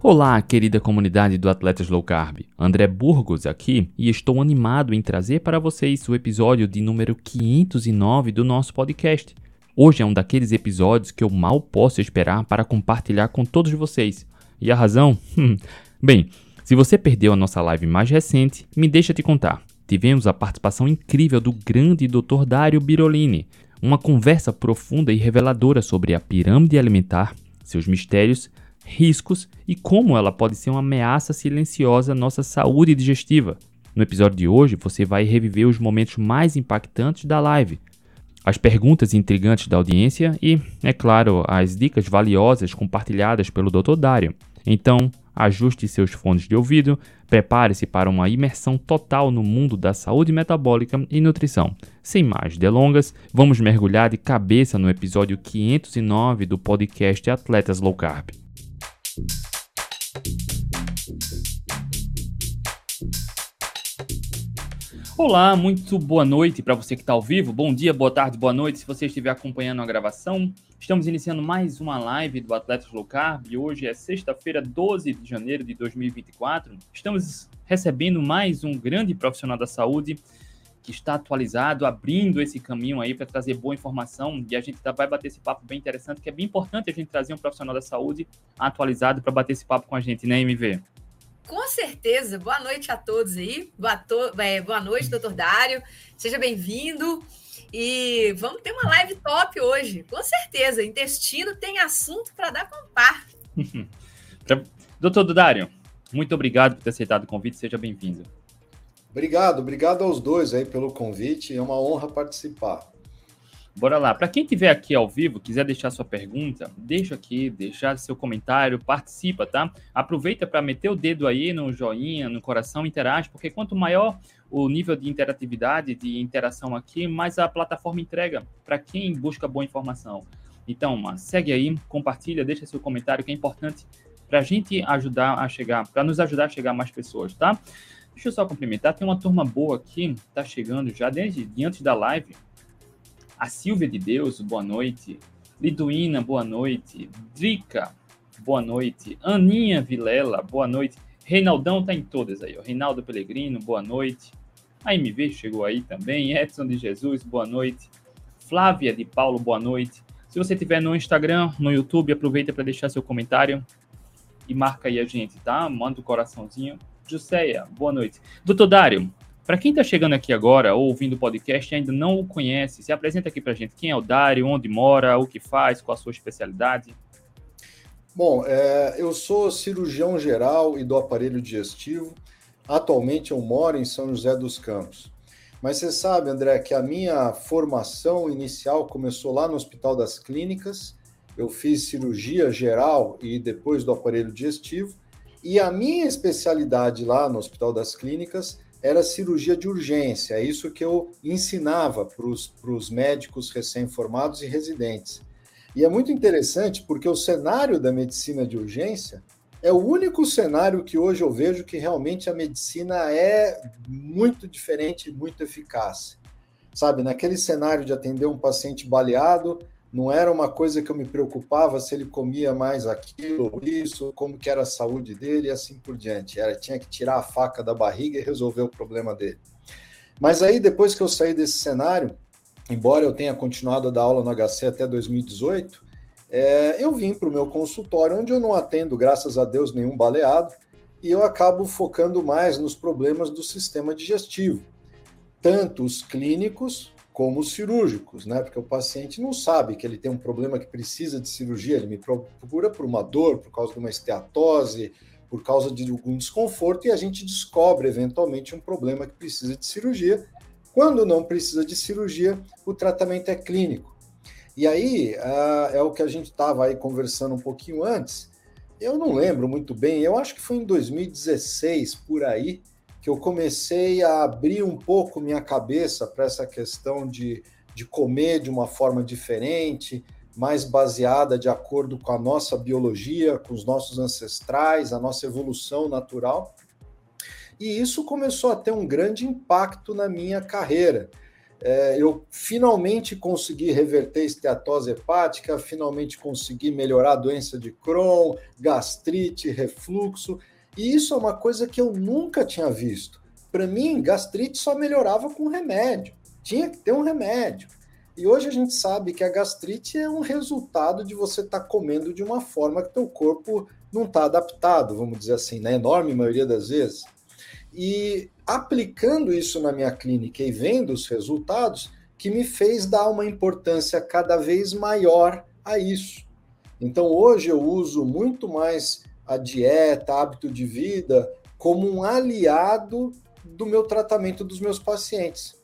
Olá, querida comunidade do Atletas Low Carb. André Burgos aqui e estou animado em trazer para vocês o episódio de número 509 do nosso podcast. Hoje é um daqueles episódios que eu mal posso esperar para compartilhar com todos vocês. E a razão? Hum, bem, se você perdeu a nossa live mais recente, me deixa te contar. Tivemos a participação incrível do grande Dr. Dário Birolini, uma conversa profunda e reveladora sobre a pirâmide alimentar, seus mistérios riscos e como ela pode ser uma ameaça silenciosa à nossa saúde digestiva. No episódio de hoje, você vai reviver os momentos mais impactantes da live, as perguntas intrigantes da audiência e, é claro, as dicas valiosas compartilhadas pelo Dr. Dário. Então, ajuste seus fones de ouvido, prepare-se para uma imersão total no mundo da saúde metabólica e nutrição. Sem mais delongas, vamos mergulhar de cabeça no episódio 509 do podcast Atletas Low Carb. Olá, muito boa noite para você que está ao vivo. Bom dia, boa tarde, boa noite se você estiver acompanhando a gravação. Estamos iniciando mais uma live do Atletas Low Carb. Hoje é sexta-feira, 12 de janeiro de 2024. Estamos recebendo mais um grande profissional da saúde está atualizado, abrindo esse caminho aí para trazer boa informação. E a gente tá, vai bater esse papo bem interessante, que é bem importante a gente trazer um profissional da saúde atualizado para bater esse papo com a gente, né, MV? Com certeza. Boa noite a todos aí. Boa, to... é, boa noite, doutor Dário. Seja bem-vindo. E vamos ter uma live top hoje. Com certeza. Intestino tem assunto para dar com par. doutor Dário, muito obrigado por ter aceitado o convite. Seja bem-vindo. Obrigado, obrigado aos dois aí pelo convite. É uma honra participar. Bora lá. Para quem estiver aqui ao vivo, quiser deixar sua pergunta, deixa aqui, deixar seu comentário, participa, tá? Aproveita para meter o dedo aí no joinha, no coração, interage, porque quanto maior o nível de interatividade, de interação aqui, mais a plataforma entrega para quem busca boa informação. Então, segue aí, compartilha, deixa seu comentário, que é importante para a gente ajudar a chegar, para nos ajudar a chegar mais pessoas, tá? Deixa eu só cumprimentar, tem uma turma boa aqui, tá chegando já desde antes da live. A Silvia de Deus, boa noite. Liduína, boa noite. Drica, boa noite. Aninha Vilela, boa noite. Reinaldão tá em todas aí, ó. Reinaldo Pellegrino, boa noite. A MV chegou aí também. Edson de Jesus, boa noite. Flávia de Paulo, boa noite. Se você tiver no Instagram, no YouTube, aproveita para deixar seu comentário e marca aí a gente, tá? Manda o um coraçãozinho. Juseia, boa noite. Doutor Dário, para quem está chegando aqui agora ou ouvindo o podcast e ainda não o conhece, se apresenta aqui para a gente. Quem é o Dário, onde mora, o que faz, qual a sua especialidade? Bom, é, eu sou cirurgião geral e do aparelho digestivo. Atualmente eu moro em São José dos Campos. Mas você sabe, André, que a minha formação inicial começou lá no Hospital das Clínicas. Eu fiz cirurgia geral e depois do aparelho digestivo e a minha especialidade lá no Hospital das Clínicas era cirurgia de urgência. É isso que eu ensinava para os médicos recém-formados e residentes. E é muito interessante porque o cenário da medicina de urgência é o único cenário que hoje eu vejo que realmente a medicina é muito diferente, muito eficaz. Sabe, naquele cenário de atender um paciente baleado, não era uma coisa que eu me preocupava se ele comia mais aquilo ou isso, como que era a saúde dele e assim por diante. Era tinha que tirar a faca da barriga e resolver o problema dele. Mas aí depois que eu saí desse cenário, embora eu tenha continuado a dar aula no HC até 2018, é, eu vim para o meu consultório, onde eu não atendo, graças a Deus, nenhum baleado, e eu acabo focando mais nos problemas do sistema digestivo, tanto os clínicos como os cirúrgicos, né? Porque o paciente não sabe que ele tem um problema que precisa de cirurgia, ele me procura por uma dor, por causa de uma esteatose, por causa de algum desconforto, e a gente descobre eventualmente um problema que precisa de cirurgia. Quando não precisa de cirurgia, o tratamento é clínico. E aí uh, é o que a gente estava aí conversando um pouquinho antes. Eu não lembro muito bem, eu acho que foi em 2016 por aí que eu comecei a abrir um pouco minha cabeça para essa questão de, de comer de uma forma diferente, mais baseada de acordo com a nossa biologia, com os nossos ancestrais, a nossa evolução natural. E isso começou a ter um grande impacto na minha carreira. é, eu finalmente consegui reverter esteatose hepática, finalmente consegui melhorar a doença de Crohn, gastrite, refluxo, e isso é uma coisa que eu nunca tinha visto. Para mim, gastrite só melhorava com remédio, tinha que ter um remédio. E hoje a gente sabe que a gastrite é um resultado de você estar tá comendo de uma forma que teu corpo não está adaptado, vamos dizer assim, na enorme maioria das vezes. E aplicando isso na minha clínica e vendo os resultados, que me fez dar uma importância cada vez maior a isso. Então hoje eu uso muito mais a dieta, hábito de vida, como um aliado do meu tratamento dos meus pacientes.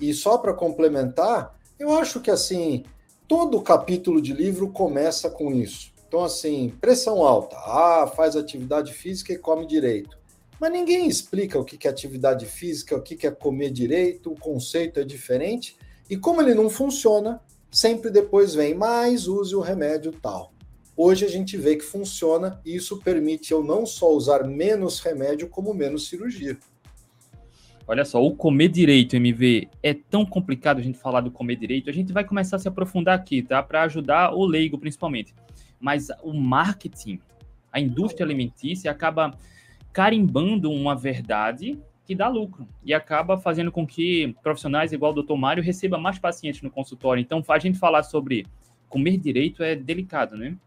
E só para complementar, eu acho que assim, todo capítulo de livro começa com isso. Então, assim, pressão alta, ah, faz atividade física e come direito. Mas ninguém explica o que é atividade física, o que é comer direito, o conceito é diferente. E como ele não funciona, sempre depois vem, mais use o remédio tal. Hoje a gente vê que funciona e isso permite eu não só usar menos remédio, como menos cirurgia. Olha só, o comer direito, MV, é tão complicado a gente falar do comer direito. A gente vai começar a se aprofundar aqui, tá? Para ajudar o leigo, principalmente. Mas o marketing, a indústria alimentícia acaba carimbando uma verdade que dá lucro e acaba fazendo com que profissionais igual o Dr. Mário receba mais pacientes no consultório. Então, a gente falar sobre comer direito é delicado, né?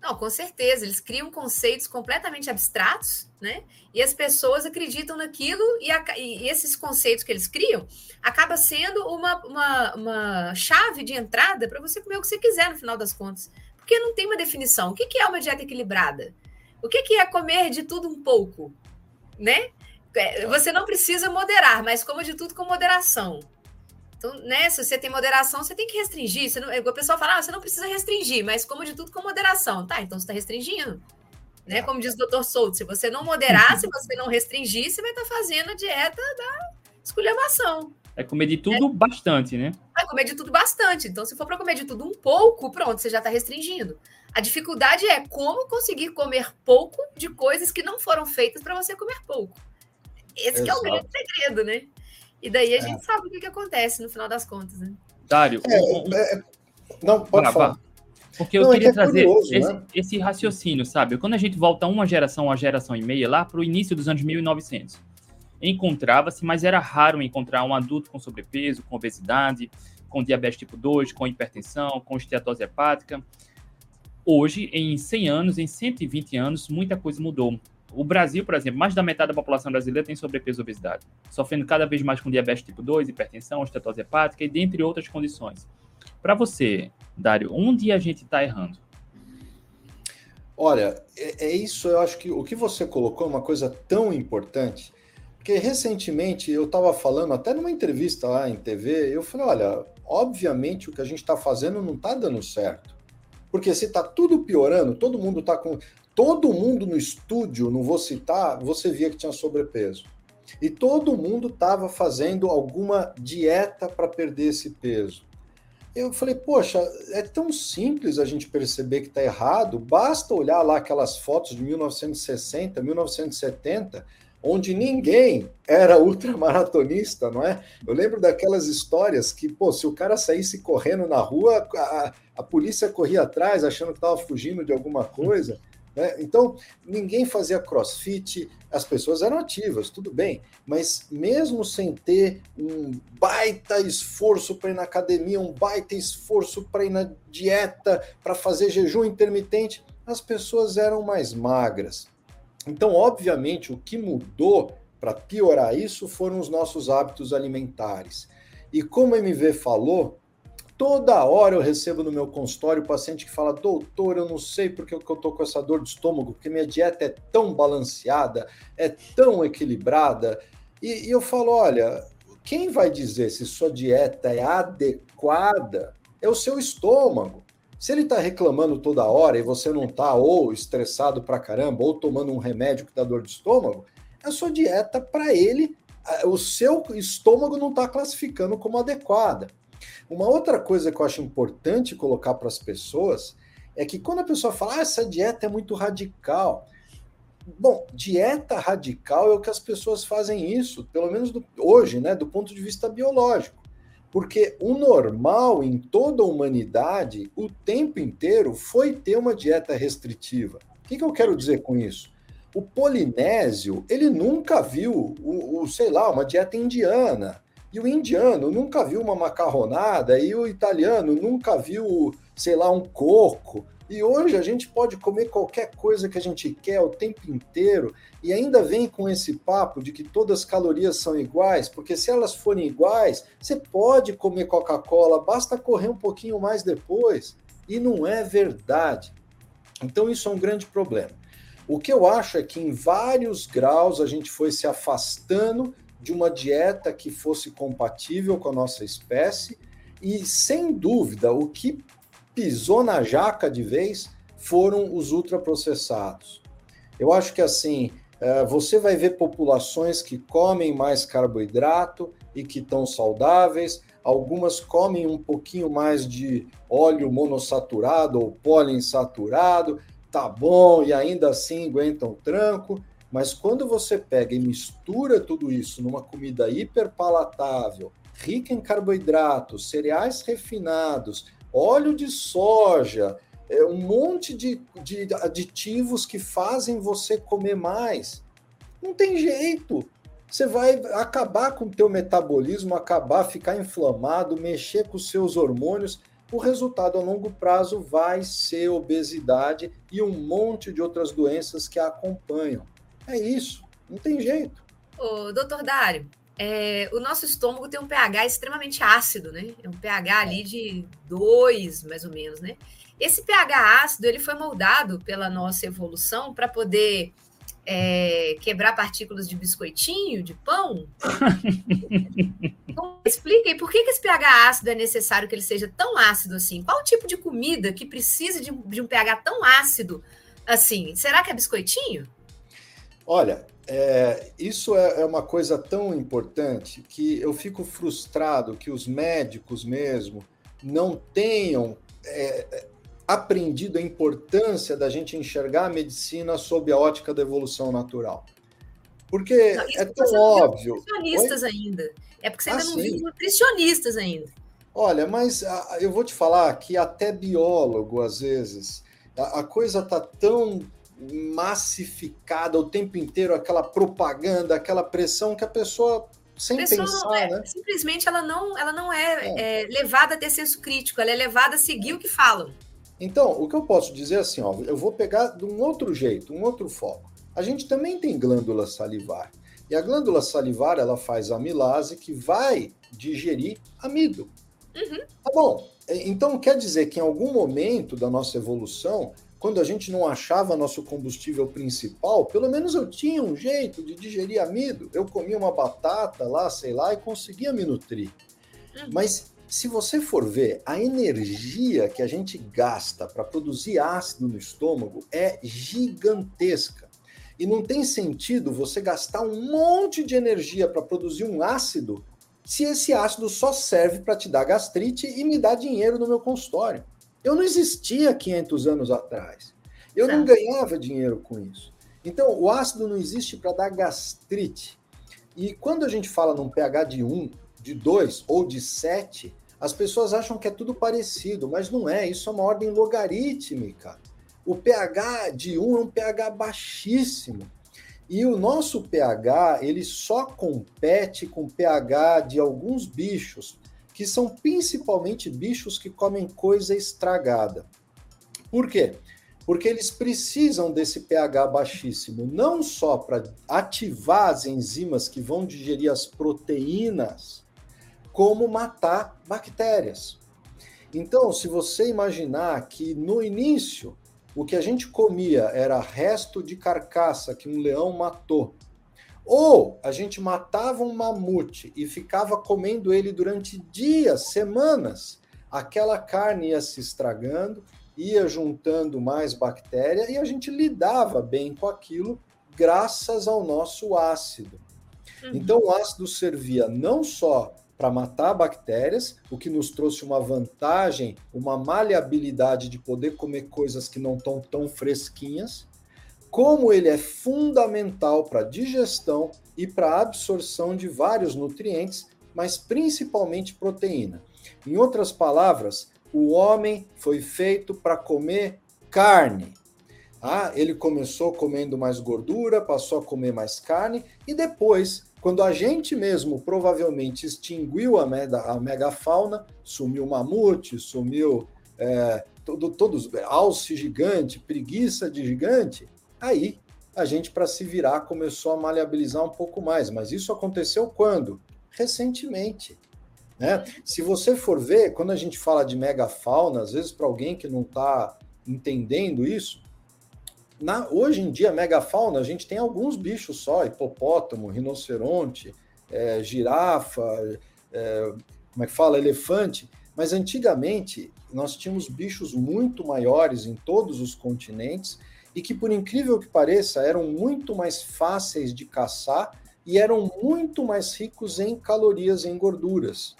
Não, com certeza. Eles criam conceitos completamente abstratos, né? E as pessoas acreditam naquilo e, a, e esses conceitos que eles criam acaba sendo uma, uma, uma chave de entrada para você comer o que você quiser no final das contas. Porque não tem uma definição. O que, que é uma dieta equilibrada? O que, que é comer de tudo um pouco? Né? É, você não precisa moderar, mas coma de tudo com moderação. Então, né, se você tem moderação, você tem que restringir. Você não, o pessoal fala, ah, você não precisa restringir, mas como de tudo com moderação. Tá, então você está restringindo. Né? Como diz o doutor Souto, se você não moderar, se você não restringir, você vai estar tá fazendo a dieta da esculhambação. É comer de tudo é. bastante, né? É comer de tudo bastante. Então, se for para comer de tudo um pouco, pronto, você já está restringindo. A dificuldade é como conseguir comer pouco de coisas que não foram feitas para você comer pouco. Esse é o grande segredo, né? E daí a é. gente sabe o que, que, acontece no final das contas, né? Dário, é, um... É, não, pode falar. Porque eu não, é queria é trazer curioso, esse, né? esse, raciocínio, sabe? Quando a gente volta uma geração, uma geração e meia, lá para o início dos anos 1900, encontrava-se, mas era raro encontrar um adulto com sobrepeso, com obesidade, com diabetes tipo 2, com hipertensão, com esteatose hepática. Hoje, em 100 anos, em 120 anos, muita coisa mudou. O Brasil, por exemplo, mais da metade da população brasileira tem sobrepeso e obesidade, sofrendo cada vez mais com diabetes tipo 2, hipertensão, estetose hepática e dentre outras condições. Para você, Dário, onde a gente está errando? Olha, é, é, isso, eu acho que o que você colocou é uma coisa tão importante, porque recentemente eu estava falando, até numa entrevista lá em TV, eu falei, olha, obviamente o que a gente está fazendo não está dando certo. Porque se está tudo piorando, todo mundo está com todo mundo no estúdio, não vou citar, você via que tinha sobrepeso. E todo mundo estava fazendo alguma dieta para perder esse peso. Eu falei, poxa, é tão simples a gente perceber que está errado, basta olhar lá aquelas fotos de 1960, 1970, onde ninguém era ultramaratonista, não é? Eu lembro daquelas histórias que, pô, se o cara saísse correndo na rua, a, a polícia corria atrás achando que estava fugindo de alguma coisa. Né? Então, ninguém fazia crossfit, as pessoas eram ativas, tudo bem, mas mesmo sem ter um baita esforço para ir na academia, um baita esforço para ir na dieta, para fazer jejum intermitente, as pessoas eram mais magras. Então, obviamente, o que mudou para piorar isso foram os nossos hábitos alimentares. E como a MV falou, Toda hora eu recebo no meu consultório o paciente que fala: Doutor, eu não sei porque eu estou com essa dor de estômago, porque minha dieta é tão balanceada, é tão equilibrada. E, e eu falo: Olha, quem vai dizer se sua dieta é adequada é o seu estômago. Se ele está reclamando toda hora e você não está ou estressado pra caramba, ou tomando um remédio que dá dor de estômago, a sua dieta, para ele, o seu estômago não está classificando como adequada. Uma outra coisa que eu acho importante colocar para as pessoas é que quando a pessoa fala, ah, essa dieta é muito radical. Bom, dieta radical é o que as pessoas fazem isso, pelo menos do, hoje, né, do ponto de vista biológico. Porque o normal em toda a humanidade, o tempo inteiro, foi ter uma dieta restritiva. O que, que eu quero dizer com isso? O polinésio, ele nunca viu, o, o, sei lá, uma dieta indiana. E o indiano nunca viu uma macarronada, e o italiano nunca viu, sei lá, um coco. E hoje a gente pode comer qualquer coisa que a gente quer o tempo inteiro e ainda vem com esse papo de que todas as calorias são iguais, porque se elas forem iguais, você pode comer Coca-Cola, basta correr um pouquinho mais depois. E não é verdade. Então isso é um grande problema. O que eu acho é que em vários graus a gente foi se afastando de uma dieta que fosse compatível com a nossa espécie e sem dúvida o que pisou na jaca de vez foram os ultraprocessados. Eu acho que assim, é, você vai ver populações que comem mais carboidrato e que estão saudáveis, algumas comem um pouquinho mais de óleo monossaturado ou poliinsaturado, tá bom, e ainda assim aguentam tranco, mas quando você pega e mistura tudo isso numa comida hiperpalatável, rica em carboidratos, cereais refinados, óleo de soja, é, um monte de, de aditivos que fazem você comer mais. Não tem jeito. Você vai acabar com o teu metabolismo, acabar, ficar inflamado, mexer com os seus hormônios. O resultado a longo prazo vai ser obesidade e um monte de outras doenças que a acompanham. É isso, não tem jeito. Ô, doutor Dário, é, o nosso estômago tem um pH extremamente ácido, né? É um pH ali de 2, mais ou menos, né? Esse pH ácido ele foi moldado pela nossa evolução para poder é, quebrar partículas de biscoitinho, de pão. então, explica aí por que, que, esse pH ácido é necessário que ele seja tão ácido assim? Qual o tipo de comida que precisa de, de um pH tão ácido assim? Será que é biscoitinho? Olha, é, isso é, é, uma coisa tão importante que eu fico frustrado que os médicos mesmo não tenham é, aprendido a importância da gente enxergar a medicina sob a ótica da evolução natural. Porque não, é tão óbvio. Nutricionistas ainda. É porque você ainda ah, não sim. viu nutricionistas ainda. Olha, mas a, eu vou te falar que até biólogo, às vezes, a, a coisa está tão massificada o tempo inteiro, aquela propaganda, aquela pressão que a pessoa sem pessoa pensar, é, né? Simplesmente ela não, ela não é, é. é, levada a ter senso crítico, ela é levada a seguir o que falam. Então, o que eu posso dizer é assim, ó, eu vou pegar de um outro jeito, um outro foco. A gente também tem glândula salivar. E a glândula salivar, ela faz amilase que vai digerir amido. Uhum. Tá bom. Então, quer dizer que em algum momento da nossa evolução, quando a gente não achava nosso combustível principal, pelo menos eu tinha um jeito de digerir amido. Eu comia uma batata lá, sei lá, e conseguia me nutrir. Uhum. Mas se você for ver, a energia que a gente gasta para produzir ácido no estômago é gigantesca. E não tem sentido você gastar um monte de energia para produzir um ácido se esse ácido só serve para te dar gastrite e me dar dinheiro no meu consultório. Eu não existia 500 anos atrás. Eu não ganhava dinheiro com isso. Então, o ácido não existe para dar gastrite. E quando a gente fala num pH de 1, de 2 ou de 7, as pessoas acham que é tudo parecido, mas não é. Isso é uma ordem logarítmica. O pH de 1 é um pH baixíssimo. E o nosso pH, ele só compete com o pH de alguns bichos, que são principalmente bichos que comem coisa estragada. Por quê? Porque eles precisam desse pH baixíssimo, não só para ativar as enzimas que vão digerir as proteínas, como matar bactérias. Então, se você imaginar que no início o que a gente comia era resto de carcaça que um leão matou, ou a gente matava um mamute e ficava comendo ele durante dias, semanas. Aquela carne ia se estragando, ia juntando mais bactéria e a gente lidava bem com aquilo graças ao nosso ácido. Uhum. Então, o ácido servia não só para matar bactérias, o que nos trouxe uma vantagem, uma maleabilidade de poder comer coisas que não estão tão fresquinhas, como ele é fundamental para a digestão e para a absorção de vários nutrientes, mas principalmente proteína. Em outras palavras, o homem foi feito para comer carne. Ah, ele começou comendo mais gordura, passou a comer mais carne, e depois, quando a gente mesmo provavelmente extinguiu a, mega, a megafauna, sumiu mamute, sumiu é, todo, todos, alce gigante, preguiça de gigante, aí a gente, para se virar, começou a maleabilizar um pouco mais. Mas isso aconteceu quando? Recentemente. Né? Se você for ver, quando a gente fala de megafauna, às vezes para alguém que não está entendendo isso, na, hoje em dia, megafauna, a gente tem alguns bichos só, hipopótamo, rinoceronte, é, girafa, é, como é que fala, elefante, mas antigamente nós tínhamos bichos muito maiores em todos os continentes e que, por incrível que pareça, eram muito mais fáceis de caçar e eram muito mais ricos em calorias e em gorduras.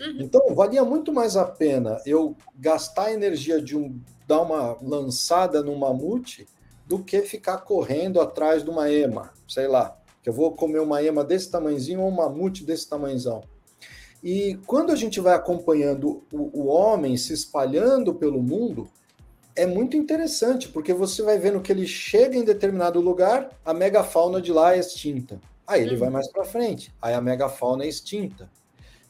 Uhum. Então, valia muito mais a pena eu gastar a energia de um dar uma lançada no mamute do que ficar correndo atrás de uma ema, sei lá, que eu vou comer uma ema desse tamanhozinho ou um mamute desse tamanhozão. E quando a gente vai acompanhando o, o homem se espalhando pelo mundo, é muito interessante, porque você vai vendo que ele chega em determinado lugar, a megafauna de lá é extinta. Aí ele uhum. vai mais para frente, aí a megafauna é extinta.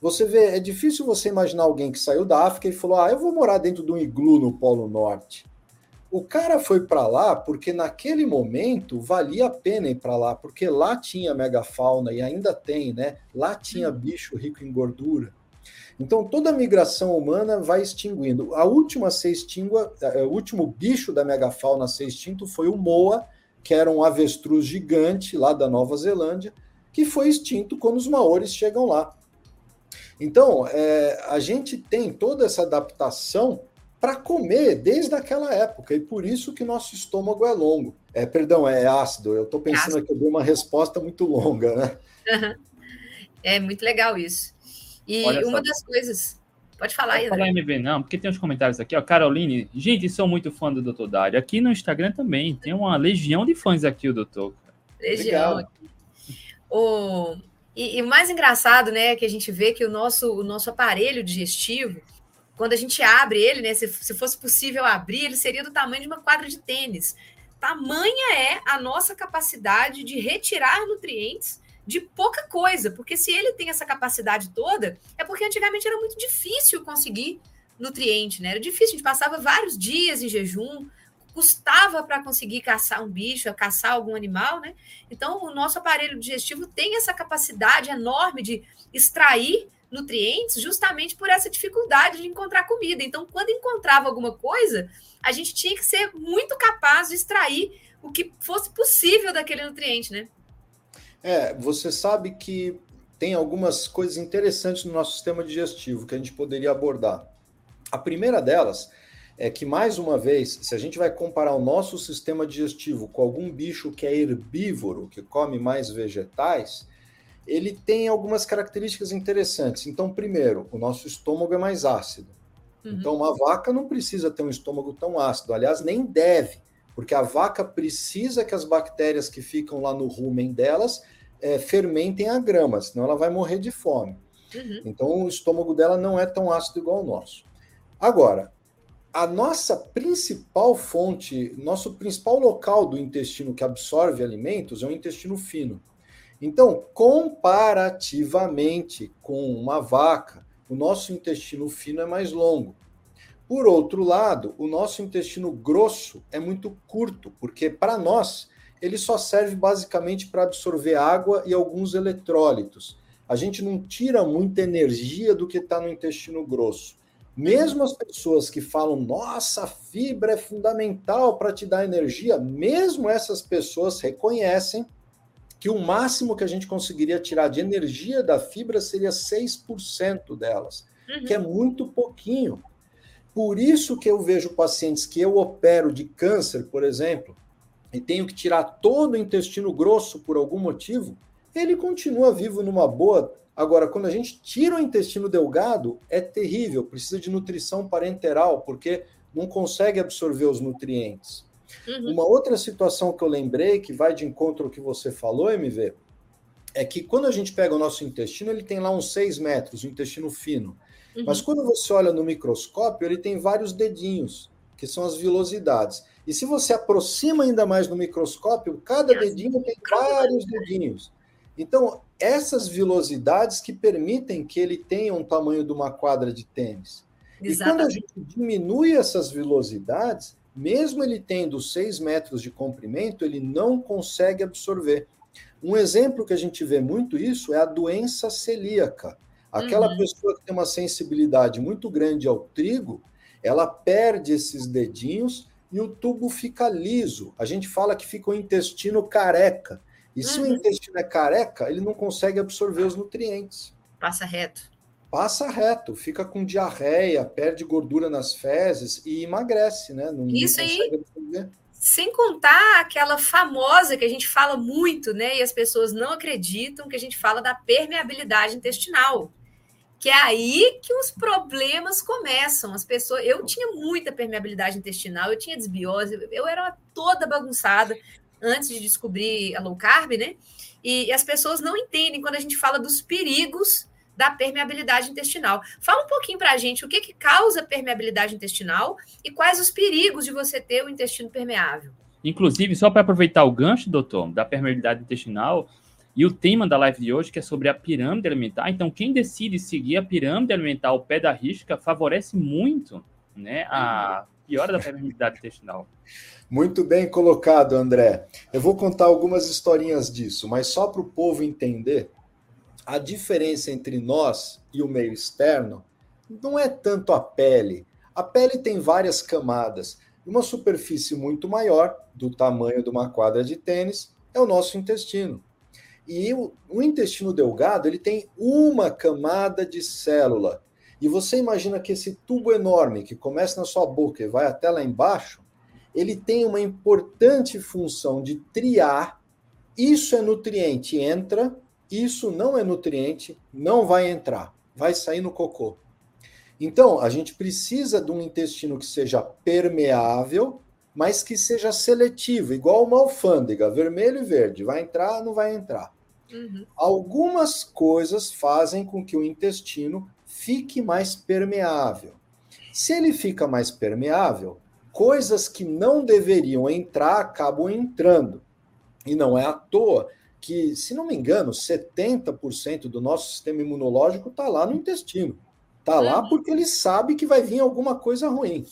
Você vê, é difícil você imaginar alguém que saiu da África e falou: "Ah, eu vou morar dentro de um iglu no Polo Norte". O cara foi para lá porque naquele momento valia a pena ir para lá, porque lá tinha megafauna e ainda tem, né? Lá tinha uhum. bicho rico em gordura. Então toda a migração humana vai extinguindo. A última a ser extingua, é, o último bicho da megafauna a ser extinto foi o moa, que era um avestruz gigante lá da Nova Zelândia, que foi extinto quando os maores chegam lá. Então, é, a gente tem toda essa adaptação para comer desde aquela época, e por isso que nosso estômago é longo. É, perdão, é ácido. Eu estou pensando aqui, eu dei uma resposta muito longa, né? É muito legal isso. E Olha uma só. das coisas. Pode falar aí, falar MV, não, porque tem uns comentários aqui, ó. Caroline, gente, sou muito fã do Dr. Dário. Aqui no Instagram também, tem uma legião de fãs aqui, o doutor. Legião. O e, o mais engraçado, né, é que a gente vê que o nosso, o nosso aparelho digestivo, quando a gente abre ele, né, se, se fosse possível abrir, ele seria do tamanho de uma quadra de tênis. Tamanha é a nossa capacidade de retirar nutrientes de pouca coisa, porque se ele tem essa capacidade toda, é porque antigamente era muito difícil conseguir nutriente, né? Era difícil, a gente passava vários dias em jejum, custava para conseguir caçar um bicho, caçar algum animal, né? Então, o nosso aparelho digestivo tem essa capacidade enorme de extrair nutrientes justamente por essa dificuldade de encontrar comida. Então, quando encontrava alguma coisa, a gente tinha que ser muito capaz de extrair o que fosse possível daquele nutriente, né? É, você sabe que tem algumas coisas interessantes no nosso sistema digestivo que a gente poderia abordar. A primeira delas é que, mais uma vez, se a gente vai comparar o nosso sistema digestivo com algum bicho que é herbívoro, que come mais vegetais, ele tem algumas características interessantes. Então, primeiro, o nosso estômago é mais ácido. Uhum. Então, uma vaca não precisa ter um estômago tão ácido, aliás, nem deve, porque a vaca precisa que as bactérias que ficam lá no rumen delas é, fermentem a grama, senão ela vai morrer de fome. Uhum. Então, o estômago dela não é tão ácido igual o nosso. Agora, a nossa principal fonte, nosso principal local do intestino que absorve alimentos é o intestino fino. Então, comparativamente com uma vaca, o nosso intestino fino é mais longo. Por outro lado, o nosso intestino grosso é muito curto, porque para nós ele só serve basicamente para absorver água e alguns eletrólitos. A gente não tira muita energia do que está no intestino grosso. Mesmo as pessoas que falam, nossa, fibra é fundamental para te dar energia, mesmo essas pessoas reconhecem que o máximo que a gente conseguiria tirar de energia da fibra seria 6% delas, uhum. que é muito pouquinho. Por isso que eu vejo pacientes que eu opero de câncer, por exemplo, e tenho que tirar todo o intestino grosso por algum motivo, ele continua vivo numa boa Agora, quando a gente tira o intestino delgado, é terrível, precisa de nutrição parenteral, porque não consegue absorver os nutrientes. Uhum. Uma outra situação que eu lembrei, que vai de encontro ao que você falou, MV, é que quando a gente pega o nosso intestino, ele tem lá uns 6 metros, o intestino fino. Uhum. Mas quando você olha no microscópio, ele tem vários dedinhos, que são as vilosidades. E se você aproxima ainda mais no microscópio, cada dedinho tem vários dedinhos. Então, essas vilosidades que permitem que ele tenha um tamanho de uma quadra de tênis. Exatamente. E quando a gente diminui essas velocidades, mesmo ele tendo 6 metros de comprimento, ele não consegue absorver. Um exemplo que a gente vê muito isso é a doença celíaca. Aquela uhum. pessoa que tem uma sensibilidade muito grande ao trigo, ela perde esses dedinhos e o tubo fica liso. A gente fala que fica o intestino careca. E se uhum. o intestino é careca, ele não consegue absorver os nutrientes. Passa reto passa reto, fica com diarreia, perde gordura nas fezes e emagrece, né? Não, Isso não aí. Absorver. Sem contar aquela famosa que a gente fala muito, né? E as pessoas não acreditam que a gente fala da permeabilidade intestinal. Que é aí que os problemas começam. As pessoas, eu tinha muita permeabilidade intestinal, eu tinha desbiose, eu era toda bagunçada antes de descobrir a low carb, né? E, e as pessoas não entendem quando a gente fala dos perigos da permeabilidade intestinal. Fala um pouquinho para a gente o que, que causa permeabilidade intestinal e quais os perigos de você ter o intestino permeável. Inclusive, só para aproveitar o gancho, doutor, da permeabilidade intestinal, e o tema da live de hoje, que é sobre a pirâmide alimentar. Então, quem decide seguir a pirâmide alimentar ao pé da risca favorece muito né, a piora da permeabilidade intestinal. Muito bem colocado, André. Eu vou contar algumas historinhas disso, mas só para o povo entender a diferença entre nós e o meio externo não é tanto a pele. A pele tem várias camadas. Uma superfície muito maior, do tamanho de uma quadra de tênis, é o nosso intestino. E o, o intestino delgado ele tem uma camada de célula. E você imagina que esse tubo enorme que começa na sua boca e vai até lá embaixo, ele tem uma importante função de triar. Isso é nutriente, entra, isso não é nutriente, não vai entrar, vai sair no cocô. Então, a gente precisa de um intestino que seja permeável, mas que seja seletivo, igual uma alfândega, vermelho e verde. Vai entrar, não vai entrar. Uhum. Algumas coisas fazem com que o intestino fique mais permeável. Se ele fica mais permeável, coisas que não deveriam entrar acabam entrando. E não é à toa que, se não me engano, 70% do nosso sistema imunológico está lá no intestino. Está lá uhum. porque ele sabe que vai vir alguma coisa ruim.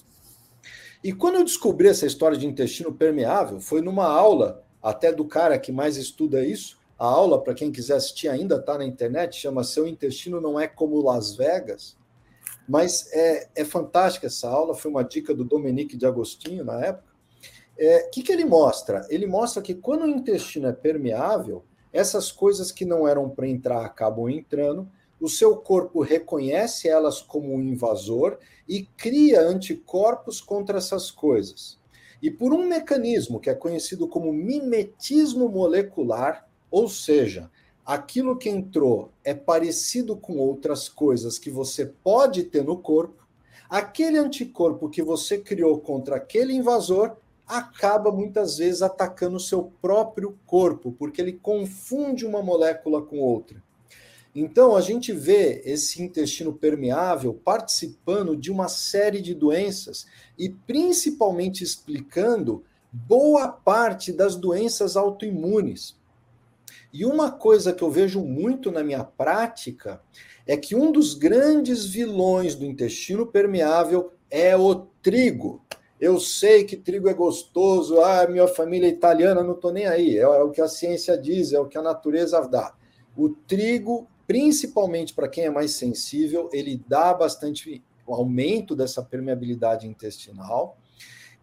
E quando eu descobri essa história de intestino permeável, foi numa aula, até do cara que mais estuda isso. A aula, para quem quiser assistir, ainda está na internet, chama Seu Intestino Não É Como Las Vegas. Mas é, é fantástica essa aula, foi uma dica do Dominique de Agostinho na época. O é, que, que ele mostra? Ele mostra que quando o intestino é permeável, essas coisas que não eram para entrar acabam entrando, o seu corpo reconhece elas como um invasor e cria anticorpos contra essas coisas. E por um mecanismo que é conhecido como mimetismo molecular, ou seja, aquilo que entrou é parecido com outras coisas que você pode ter no corpo, aquele anticorpo que você criou contra aquele invasor acaba muitas vezes atacando o seu próprio corpo, porque ele confunde uma molécula com outra. Então, a gente vê esse intestino permeável participando de uma série de doenças e principalmente explicando boa parte das doenças autoimunes. E uma coisa que eu vejo muito na minha prática é que um dos grandes vilões do intestino permeável é o trigo. Eu sei que trigo é gostoso, ah, minha família é italiana, não estou nem aí. É, é o que a ciência diz, é o que a natureza dá. O trigo, principalmente para quem é mais sensível, ele dá bastante aumento dessa permeabilidade intestinal.